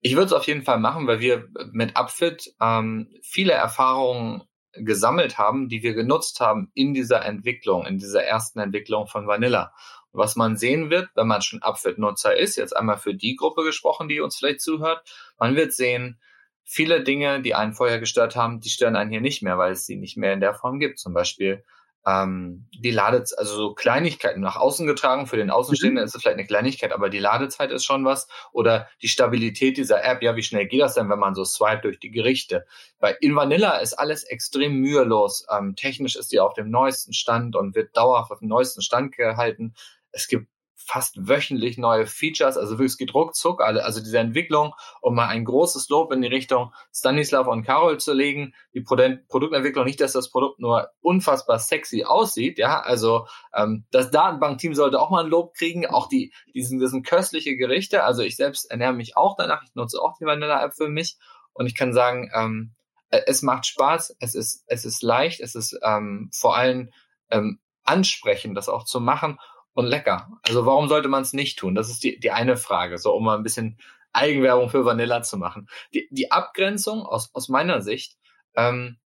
ich würde es auf jeden Fall machen, weil wir mit Upfit ähm, viele Erfahrungen gesammelt haben, die wir genutzt haben in dieser Entwicklung, in dieser ersten Entwicklung von Vanilla. Und was man sehen wird, wenn man schon Upfit-Nutzer ist, jetzt einmal für die Gruppe gesprochen, die uns vielleicht zuhört, man wird sehen, viele Dinge, die einen vorher gestört haben, die stören einen hier nicht mehr, weil es sie nicht mehr in der Form gibt. Zum Beispiel ähm, die Ladezeit, also so Kleinigkeiten nach außen getragen, für den Außenstehenden mhm. ist es vielleicht eine Kleinigkeit, aber die Ladezeit ist schon was. Oder die Stabilität dieser App, ja, wie schnell geht das denn, wenn man so swipe durch die Gerichte? Bei in Vanilla ist alles extrem mühelos. Ähm, technisch ist die auf dem neuesten Stand und wird dauerhaft auf dem neuesten Stand gehalten. Es gibt fast wöchentlich neue Features, also wirklich gedruckt, zuck, also diese Entwicklung, um mal ein großes Lob in die Richtung Stanislav und Carol zu legen, die Produktentwicklung, nicht, dass das Produkt nur unfassbar sexy aussieht, ja, also ähm, das Datenbankteam sollte auch mal ein Lob kriegen, auch die, diesen, diesen köstliche Gerichte, also ich selbst ernähre mich auch danach, ich nutze auch die Vanilla-App für mich. Und ich kann sagen, ähm, äh, es macht Spaß, es ist, es ist leicht, es ist ähm, vor allem ähm, ansprechend, das auch zu machen und lecker. Also warum sollte man es nicht tun? Das ist die, die eine Frage, so um mal ein bisschen Eigenwerbung für Vanilla zu machen. Die, die Abgrenzung aus, aus meiner Sicht, ähm,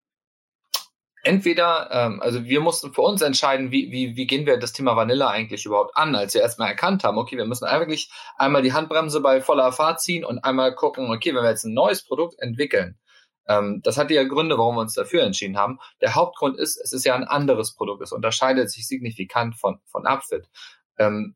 entweder, ähm, also wir mussten für uns entscheiden, wie, wie, wie gehen wir das Thema Vanilla eigentlich überhaupt an, als wir erstmal erkannt haben, okay, wir müssen eigentlich einmal die Handbremse bei voller Fahrt ziehen und einmal gucken, okay, wenn wir jetzt ein neues Produkt entwickeln, ähm, das hatte ja Gründe, warum wir uns dafür entschieden haben. Der Hauptgrund ist, es ist ja ein anderes Produkt. Es unterscheidet sich signifikant von, von Upfit. Ähm,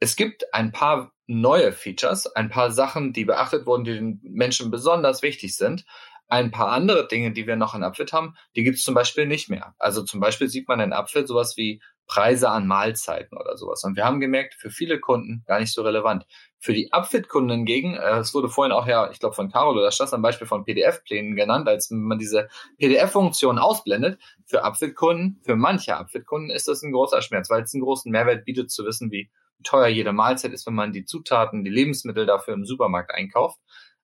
es gibt ein paar neue Features, ein paar Sachen, die beachtet wurden, die den Menschen besonders wichtig sind. ein paar andere Dinge, die wir noch in Upfit haben, die gibt es zum Beispiel nicht mehr. Also zum Beispiel sieht man in Upfit sowas wie Preise an Mahlzeiten oder sowas. Und wir haben gemerkt, für viele Kunden gar nicht so relevant. Für die Upfit-Kunden hingegen, äh, es wurde vorhin auch ja, ich glaube von Carol oder Stas am Beispiel von PDF-Plänen genannt, als man diese PDF-Funktion ausblendet. Für Upfit-Kunden, für manche Upfit-Kunden ist das ein großer Schmerz, weil es einen großen Mehrwert bietet zu wissen, wie teuer jede Mahlzeit ist, wenn man die Zutaten, die Lebensmittel dafür im Supermarkt einkauft.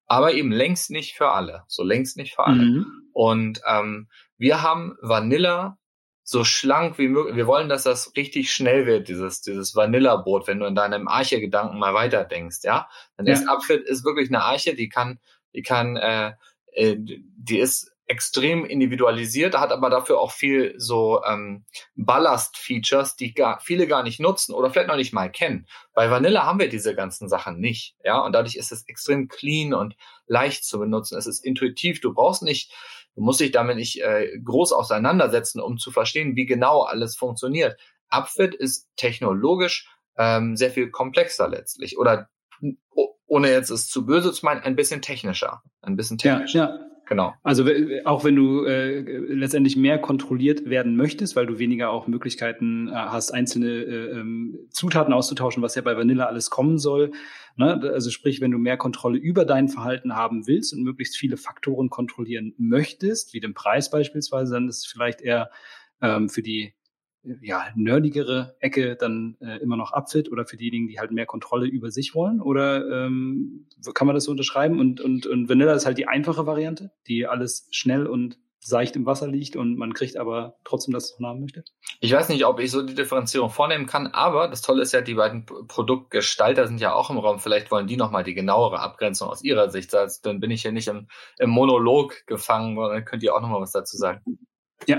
Aber eben längst nicht für alle. So längst nicht für alle. Mhm. Und ähm, wir haben Vanilla so schlank wie möglich. Wir wollen, dass das richtig schnell wird, dieses, dieses Vanilla-Brot, wenn du in deinem Arche-Gedanken mal weiterdenkst, ja. Dann ja. ist Apfel ist wirklich eine Arche, die kann, die kann, äh, äh, die ist extrem individualisiert, hat aber dafür auch viel so ähm, Ballast-Features, die gar, viele gar nicht nutzen oder vielleicht noch nicht mal kennen. Bei Vanilla haben wir diese ganzen Sachen nicht, ja, und dadurch ist es extrem clean und leicht zu benutzen. Es ist intuitiv. Du brauchst nicht Du musst dich damit nicht äh, groß auseinandersetzen, um zu verstehen, wie genau alles funktioniert. Upfit ist technologisch ähm, sehr viel komplexer letztlich oder ohne jetzt es zu böse zu meinen, ein bisschen technischer. Ein bisschen technischer. Ja, ja. Genau. Also auch wenn du äh, letztendlich mehr kontrolliert werden möchtest, weil du weniger auch Möglichkeiten äh, hast, einzelne äh, ähm, Zutaten auszutauschen, was ja bei Vanilla alles kommen soll. Ne? Also sprich, wenn du mehr Kontrolle über dein Verhalten haben willst und möglichst viele Faktoren kontrollieren möchtest, wie den Preis beispielsweise, dann ist es vielleicht eher ähm, für die ja, nerdigere Ecke dann äh, immer noch abfit oder für diejenigen, die halt mehr Kontrolle über sich wollen? Oder ähm, kann man das so unterschreiben? Und, und, und Vanilla ist halt die einfache Variante, die alles schnell und seicht im Wasser liegt und man kriegt aber trotzdem das, was man haben möchte? Ich weiß nicht, ob ich so die Differenzierung vornehmen kann, aber das Tolle ist ja, die beiden Produktgestalter sind ja auch im Raum. Vielleicht wollen die nochmal die genauere Abgrenzung aus ihrer Sicht. Also, dann bin ich hier nicht im, im Monolog gefangen, dann könnt ihr auch nochmal was dazu sagen. Ja,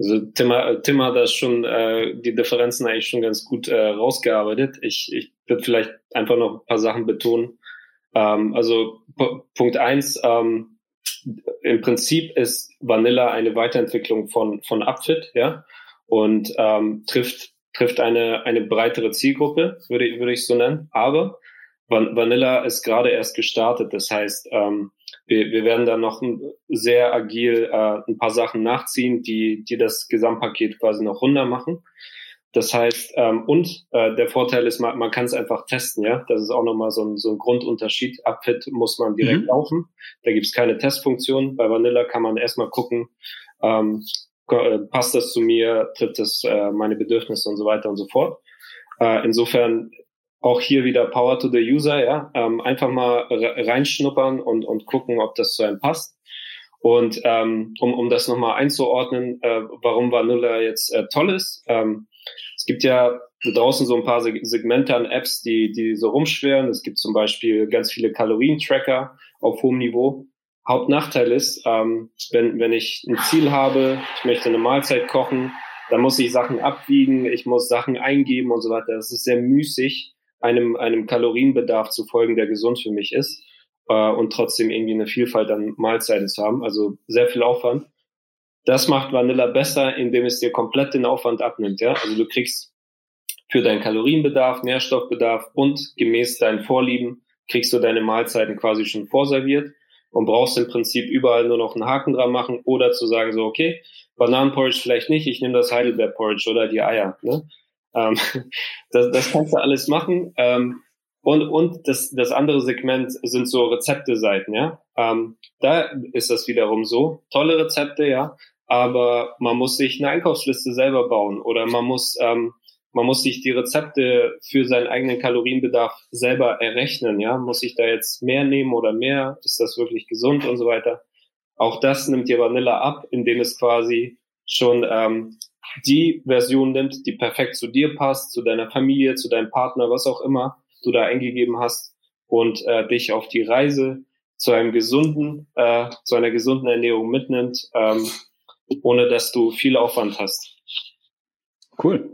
also Tim, Tim hat das schon äh, die Differenzen eigentlich schon ganz gut äh, rausgearbeitet. Ich, ich würde vielleicht einfach noch ein paar Sachen betonen. Ähm, also Punkt eins, ähm, im Prinzip ist Vanilla eine Weiterentwicklung von von Upfit, ja, und ähm, trifft trifft eine eine breitere Zielgruppe, würde würde ich so nennen. Aber Vanilla ist gerade erst gestartet, das heißt ähm, wir, wir werden da noch sehr agil äh, ein paar Sachen nachziehen, die, die das Gesamtpaket quasi noch runder machen. Das heißt, ähm, und äh, der Vorteil ist, man, man kann es einfach testen, ja. Das ist auch nochmal so ein, so ein Grundunterschied. Upfit muss man direkt mhm. laufen. Da gibt's keine Testfunktion. Bei Vanilla kann man erstmal gucken, ähm, äh, passt das zu mir, trifft das äh, meine Bedürfnisse und so weiter und so fort. Äh, insofern auch hier wieder Power to the User, ja, ähm, einfach mal reinschnuppern und, und gucken, ob das zu einem passt. Und ähm, um, um das nochmal einzuordnen, äh, warum Vanilla jetzt äh, toll ist. Ähm, es gibt ja draußen so ein paar Segmente an Apps, die, die so rumschweren. Es gibt zum Beispiel ganz viele Kalorientracker auf hohem Niveau. Hauptnachteil ist, ähm, wenn, wenn ich ein Ziel habe, ich möchte eine Mahlzeit kochen, dann muss ich Sachen abwiegen, ich muss Sachen eingeben und so weiter. Das ist sehr müßig einem, einem Kalorienbedarf zu folgen, der gesund für mich ist äh, und trotzdem irgendwie eine Vielfalt an Mahlzeiten zu haben. Also sehr viel Aufwand. Das macht Vanilla besser, indem es dir komplett den Aufwand abnimmt. Ja? Also du kriegst für deinen Kalorienbedarf, Nährstoffbedarf und gemäß deinen Vorlieben kriegst du deine Mahlzeiten quasi schon vorserviert und brauchst im Prinzip überall nur noch einen Haken dran machen oder zu sagen so, okay, Bananenporridge vielleicht nicht, ich nehme das Heidelbeerporridge oder die Eier. Ne? Ähm, das, das kannst du alles machen. Ähm, und und das, das andere Segment sind so Rezepte-Seiten, ja. Ähm, da ist das wiederum so. Tolle Rezepte, ja. Aber man muss sich eine Einkaufsliste selber bauen oder man muss, ähm, man muss sich die Rezepte für seinen eigenen Kalorienbedarf selber errechnen, ja. Muss ich da jetzt mehr nehmen oder mehr? Ist das wirklich gesund und so weiter? Auch das nimmt dir Vanilla ab, indem es quasi schon ähm, die Version nimmt, die perfekt zu dir passt, zu deiner Familie, zu deinem Partner, was auch immer du da eingegeben hast und äh, dich auf die Reise zu einem gesunden, äh, zu einer gesunden Ernährung mitnimmt, ähm, ohne dass du viel Aufwand hast. Cool.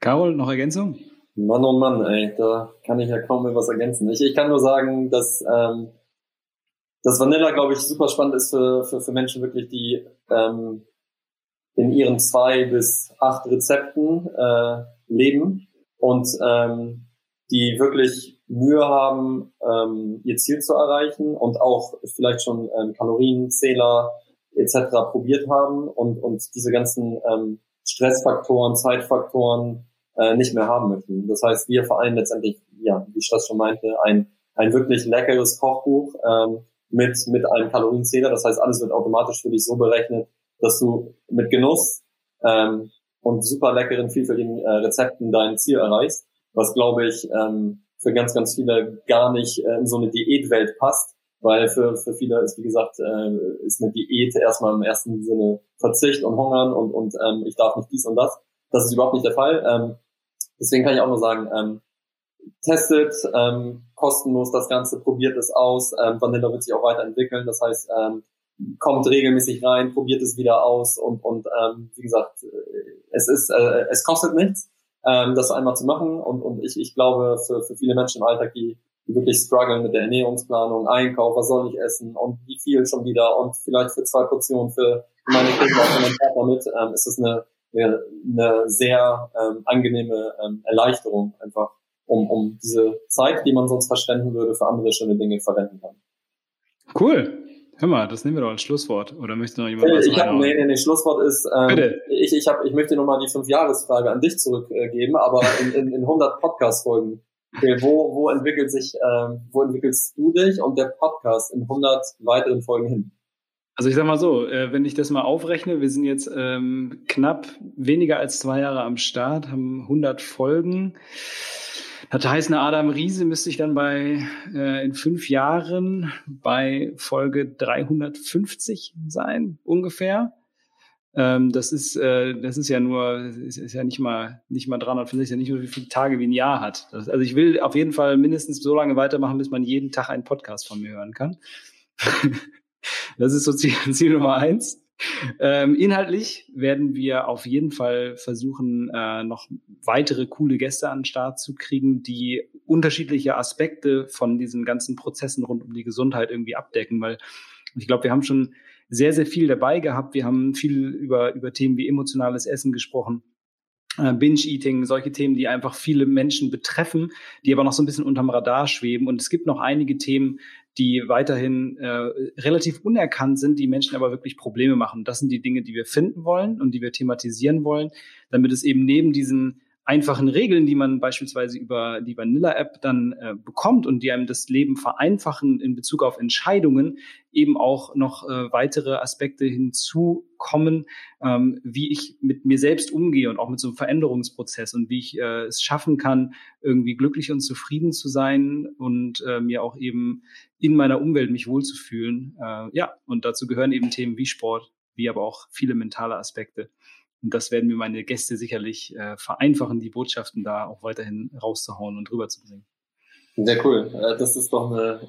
Carol, noch Ergänzung? Mann, oh Mann, ey, da kann ich ja kaum mehr was ergänzen. Ich, ich kann nur sagen, dass ähm, das Vanilla, glaube ich, super spannend ist für, für, für Menschen wirklich, die ähm, in ihren zwei bis acht Rezepten äh, leben und ähm, die wirklich Mühe haben, ähm, ihr Ziel zu erreichen und auch vielleicht schon ähm, Kalorienzähler etc. probiert haben und, und diese ganzen ähm, Stressfaktoren, Zeitfaktoren äh, nicht mehr haben möchten. Das heißt, wir vereinen letztendlich, ja, wie ich das schon meinte, ein, ein wirklich leckeres Kochbuch ähm, mit, mit einem Kalorienzähler. Das heißt, alles wird automatisch für dich so berechnet, dass du mit Genuss ähm, und super leckeren, vielfältigen äh, Rezepten dein Ziel erreichst, was glaube ich ähm, für ganz, ganz viele gar nicht äh, in so eine Diätwelt passt, weil für, für viele ist, wie gesagt, äh, ist eine Diät erstmal im ersten Sinne Verzicht und Hungern und, und ähm, ich darf nicht dies und das. Das ist überhaupt nicht der Fall. Ähm, deswegen kann ich auch nur sagen, ähm, testet ähm, kostenlos das Ganze, probiert es aus. Ähm, Vanilla wird sich auch weiterentwickeln. Das heißt, ähm, kommt regelmäßig rein, probiert es wieder aus und, und ähm, wie gesagt, äh, es ist, äh, es kostet nichts, ähm, das einmal zu machen und, und ich, ich glaube, für, für viele Menschen im Alltag, die, die wirklich strugglen mit der Ernährungsplanung, Einkauf, was soll ich essen und wie viel schon wieder und vielleicht für zwei Portionen für meine Kinder und meinen Partner mit, ähm, ist es eine, eine sehr ähm, angenehme ähm, Erleichterung einfach, um, um diese Zeit, die man sonst verschwenden würde, für andere schöne Dinge verwenden kann. Cool. Hör mal, das nehmen wir doch als Schlusswort. Oder möchte noch jemand was Ich habe, nee, nee, nee, Schlusswort ist, ähm, Bitte. ich, ich, hab, ich möchte nochmal die Fünf-Jahres-Frage an dich zurückgeben, aber in, in, in 100 Podcast-Folgen. Okay, wo, wo entwickelt sich, ähm, wo entwickelst du dich und der Podcast in 100 weiteren Folgen hin? Also ich sag mal so, äh, wenn ich das mal aufrechne, wir sind jetzt ähm, knapp weniger als zwei Jahre am Start, haben 100 Folgen. Das heißt, eine Adam Riese müsste ich dann bei äh, in fünf Jahren bei Folge 350 sein, ungefähr. Ähm, das ist äh, das ist ja nur ist, ist ja nicht mal nicht mal 350, ist ja nicht nur wie viele Tage wie ein Jahr hat. Das, also ich will auf jeden Fall mindestens so lange weitermachen, bis man jeden Tag einen Podcast von mir hören kann. das ist so Ziel, Ziel Nummer eins. Ähm, inhaltlich werden wir auf jeden Fall versuchen, äh, noch weitere coole Gäste an den Start zu kriegen, die unterschiedliche Aspekte von diesen ganzen Prozessen rund um die Gesundheit irgendwie abdecken, weil ich glaube, wir haben schon sehr, sehr viel dabei gehabt. Wir haben viel über, über Themen wie emotionales Essen gesprochen. Äh, Binge-Eating, solche Themen, die einfach viele Menschen betreffen, die aber noch so ein bisschen unterm Radar schweben. Und es gibt noch einige Themen, die weiterhin äh, relativ unerkannt sind, die Menschen aber wirklich Probleme machen. Das sind die Dinge, die wir finden wollen und die wir thematisieren wollen, damit es eben neben diesen einfachen Regeln, die man beispielsweise über die Vanilla-App dann äh, bekommt und die einem das Leben vereinfachen in Bezug auf Entscheidungen, eben auch noch äh, weitere Aspekte hinzukommen, ähm, wie ich mit mir selbst umgehe und auch mit so einem Veränderungsprozess und wie ich äh, es schaffen kann, irgendwie glücklich und zufrieden zu sein und äh, mir auch eben in meiner Umwelt mich wohlzufühlen. Äh, ja, und dazu gehören eben Themen wie Sport, wie aber auch viele mentale Aspekte. Und das werden mir meine Gäste sicherlich äh, vereinfachen, die Botschaften da auch weiterhin rauszuhauen und rüberzubringen. Sehr cool. Äh, das ist doch eine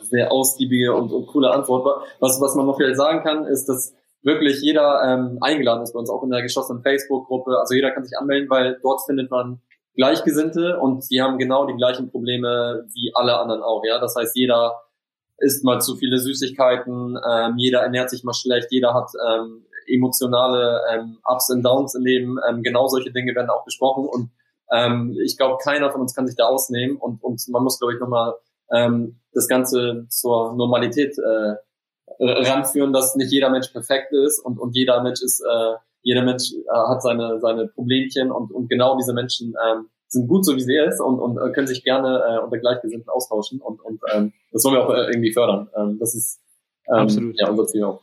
äh, sehr ausgiebige und, und coole Antwort. Was, was man noch vielleicht sagen kann, ist, dass wirklich jeder ähm, eingeladen ist bei uns, auch in der geschlossenen Facebook-Gruppe. Also jeder kann sich anmelden, weil dort findet man Gleichgesinnte und die haben genau die gleichen Probleme wie alle anderen auch. Ja, das heißt, jeder isst mal zu viele Süßigkeiten, ähm, jeder ernährt sich mal schlecht, jeder hat ähm, emotionale ähm, Ups und Downs im Leben. Ähm, genau solche Dinge werden auch besprochen und ähm, ich glaube, keiner von uns kann sich da ausnehmen und, und man muss, glaube ich, nochmal ähm, das Ganze zur Normalität äh, ranführen, dass nicht jeder Mensch perfekt ist und, und jeder Mensch ist, äh, jeder Mensch äh, hat seine, seine Problemchen und, und genau diese Menschen ähm, sind gut so wie sie ist und, und äh, können sich gerne äh, unter Gleichgesinnten austauschen und, und ähm, das wollen wir auch äh, irgendwie fördern. Ähm, das ist ähm, Absolut. ja unser Ziel auch.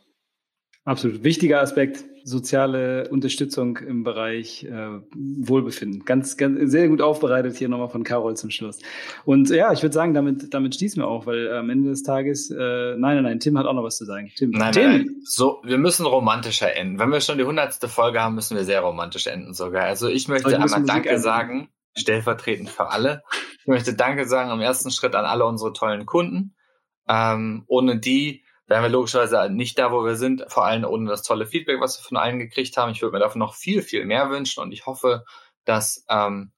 Absolut. Wichtiger Aspekt, soziale Unterstützung im Bereich äh, Wohlbefinden. Ganz, ganz sehr gut aufbereitet hier nochmal von Carol zum Schluss. Und ja, ich würde sagen, damit, damit schließen wir auch, weil am Ende des Tages, äh, nein, nein, nein, Tim hat auch noch was zu sagen. Tim, nein, Tim. Nein, so, wir müssen romantischer enden. Wenn wir schon die hundertste Folge haben, müssen wir sehr romantisch enden sogar. Also ich möchte einmal Musik Danke enden. sagen, stellvertretend für alle. Ich möchte Danke sagen im ersten Schritt an alle unsere tollen Kunden. Ähm, ohne die wären wir logischerweise nicht da, wo wir sind, vor allem ohne das tolle Feedback, was wir von allen gekriegt haben. Ich würde mir davon noch viel, viel mehr wünschen und ich hoffe, dass ähm,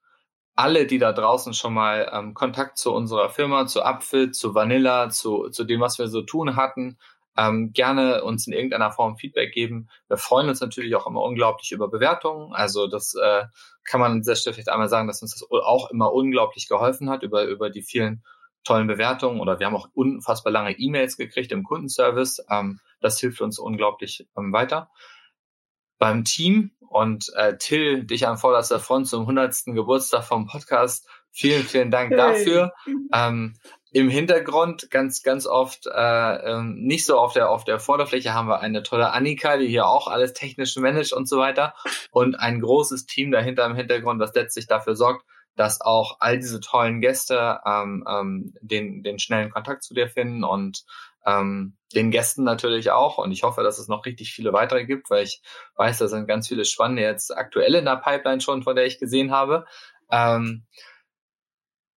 alle, die da draußen schon mal ähm, Kontakt zu unserer Firma, zu Apfel, zu Vanilla, zu, zu dem, was wir so tun hatten, ähm, gerne uns in irgendeiner Form Feedback geben. Wir freuen uns natürlich auch immer unglaublich über Bewertungen. Also das äh, kann man an dieser vielleicht einmal sagen, dass uns das auch immer unglaublich geholfen hat über, über die vielen tollen Bewertungen oder wir haben auch unfassbar lange E-Mails gekriegt im Kundenservice. Ähm, das hilft uns unglaublich ähm, weiter. Beim Team und äh, Till, dich an vorderster Front zum 100. Geburtstag vom Podcast. Vielen, vielen Dank hey. dafür. Ähm, Im Hintergrund ganz, ganz oft äh, ähm, nicht so auf der auf der Vorderfläche haben wir eine tolle Annika, die hier auch alles technisch managt und so weiter und ein großes Team dahinter im Hintergrund, das letztlich dafür sorgt, dass auch all diese tollen Gäste ähm, ähm, den, den schnellen Kontakt zu dir finden und ähm, den Gästen natürlich auch. Und ich hoffe, dass es noch richtig viele weitere gibt, weil ich weiß, da sind ganz viele spannende jetzt aktuell in der Pipeline schon, von der ich gesehen habe. Ähm,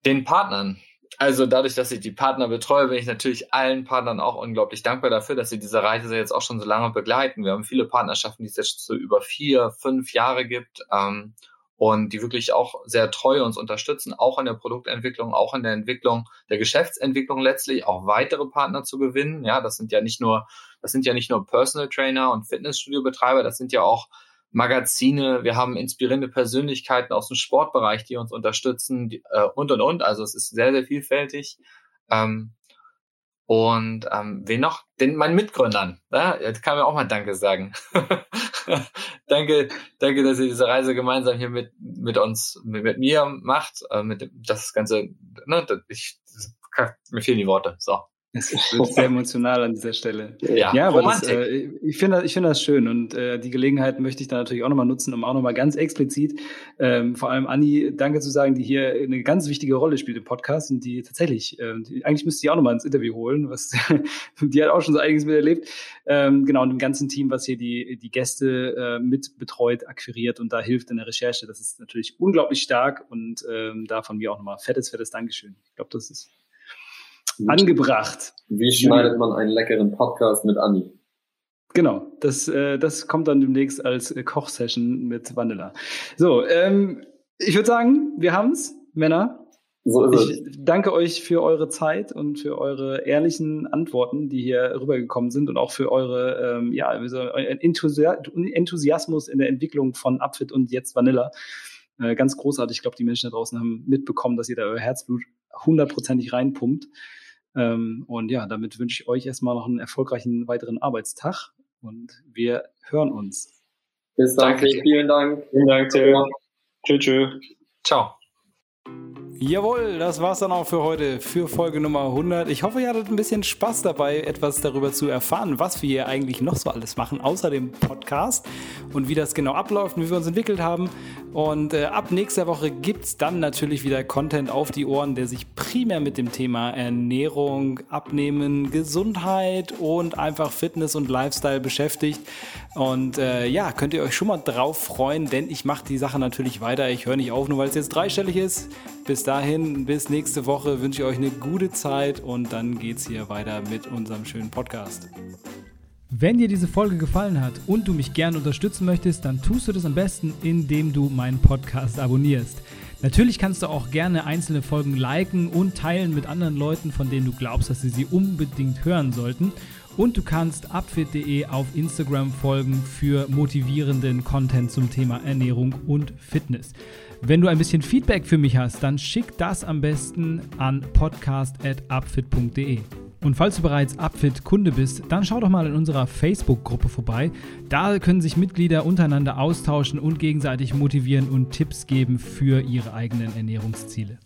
den Partnern. Also dadurch, dass ich die Partner betreue, bin ich natürlich allen Partnern auch unglaublich dankbar dafür, dass sie diese Reise jetzt auch schon so lange begleiten. Wir haben viele Partnerschaften, die es jetzt so über vier, fünf Jahre gibt. Ähm, und die wirklich auch sehr treu uns unterstützen, auch in der Produktentwicklung, auch in der Entwicklung der Geschäftsentwicklung letztlich, auch weitere Partner zu gewinnen. Ja, das sind ja nicht nur, das sind ja nicht nur Personal Trainer und Fitnessstudio-Betreiber, das sind ja auch Magazine, wir haben inspirierende Persönlichkeiten aus dem Sportbereich, die uns unterstützen die, äh, und und und. Also es ist sehr, sehr vielfältig. Ähm, und ähm, wen noch? Den meinen Mitgründern. Ja, jetzt kann mir auch mal Danke sagen. danke, danke, dass ihr diese Reise gemeinsam hier mit mit uns, mit, mit mir macht. Äh, mit das Ganze. Ne, ich, das, mir fehlen die Worte. So. Es wird sehr emotional an dieser Stelle. Ja, ja aber das, äh, ich finde ich finde das schön und äh, die Gelegenheit möchte ich dann natürlich auch nochmal nutzen, um auch nochmal ganz explizit, ähm, vor allem Anni, danke zu sagen, die hier eine ganz wichtige Rolle spielt im Podcast und die tatsächlich, äh, die, eigentlich müsste ich auch nochmal ins Interview holen, was die hat auch schon so einiges miterlebt. Ähm, genau, und dem ganzen Team, was hier die, die Gäste äh, mit betreut, akquiriert und da hilft in der Recherche, das ist natürlich unglaublich stark und ähm, da von mir auch nochmal fettes, fettes Dankeschön. Ich glaube, das ist angebracht. Wie schneidet man einen leckeren Podcast mit Anni? Genau, das, äh, das kommt dann demnächst als äh, Kochsession mit Vanilla. So, ähm, ich würde sagen, wir haben's, Männer. So ist ich es. danke euch für eure Zeit und für eure ehrlichen Antworten, die hier rübergekommen sind und auch für eure ähm, ja, Enthusiasmus in der Entwicklung von Upfit und jetzt Vanilla. Äh, ganz großartig. Ich glaube, die Menschen da draußen haben mitbekommen, dass ihr da euer Herzblut hundertprozentig reinpumpt. Ähm, und ja, damit wünsche ich euch erstmal noch einen erfolgreichen weiteren Arbeitstag und wir hören uns. Bis dann. Vielen Dank. Vielen Dank, Theo. Tschüss. Tschüss. Ciao. Jawohl, das war's dann auch für heute, für Folge Nummer 100. Ich hoffe, ihr hattet ein bisschen Spaß dabei, etwas darüber zu erfahren, was wir hier eigentlich noch so alles machen, außer dem Podcast und wie das genau abläuft und wie wir uns entwickelt haben. Und äh, ab nächster Woche gibt's dann natürlich wieder Content auf die Ohren, der sich primär mit dem Thema Ernährung, Abnehmen, Gesundheit und einfach Fitness und Lifestyle beschäftigt. Und äh, ja, könnt ihr euch schon mal drauf freuen, denn ich mache die Sache natürlich weiter. Ich höre nicht auf, nur weil es jetzt dreistellig ist. Bis dahin, bis nächste Woche wünsche ich euch eine gute Zeit und dann geht's hier weiter mit unserem schönen Podcast. Wenn dir diese Folge gefallen hat und du mich gerne unterstützen möchtest, dann tust du das am besten, indem du meinen Podcast abonnierst. Natürlich kannst du auch gerne einzelne Folgen liken und teilen mit anderen Leuten, von denen du glaubst, dass sie sie unbedingt hören sollten. Und du kannst upfit.de auf Instagram folgen für motivierenden Content zum Thema Ernährung und Fitness. Wenn du ein bisschen Feedback für mich hast, dann schick das am besten an podcast.upfit.de. Und falls du bereits Upfit-Kunde bist, dann schau doch mal in unserer Facebook-Gruppe vorbei. Da können sich Mitglieder untereinander austauschen und gegenseitig motivieren und Tipps geben für ihre eigenen Ernährungsziele.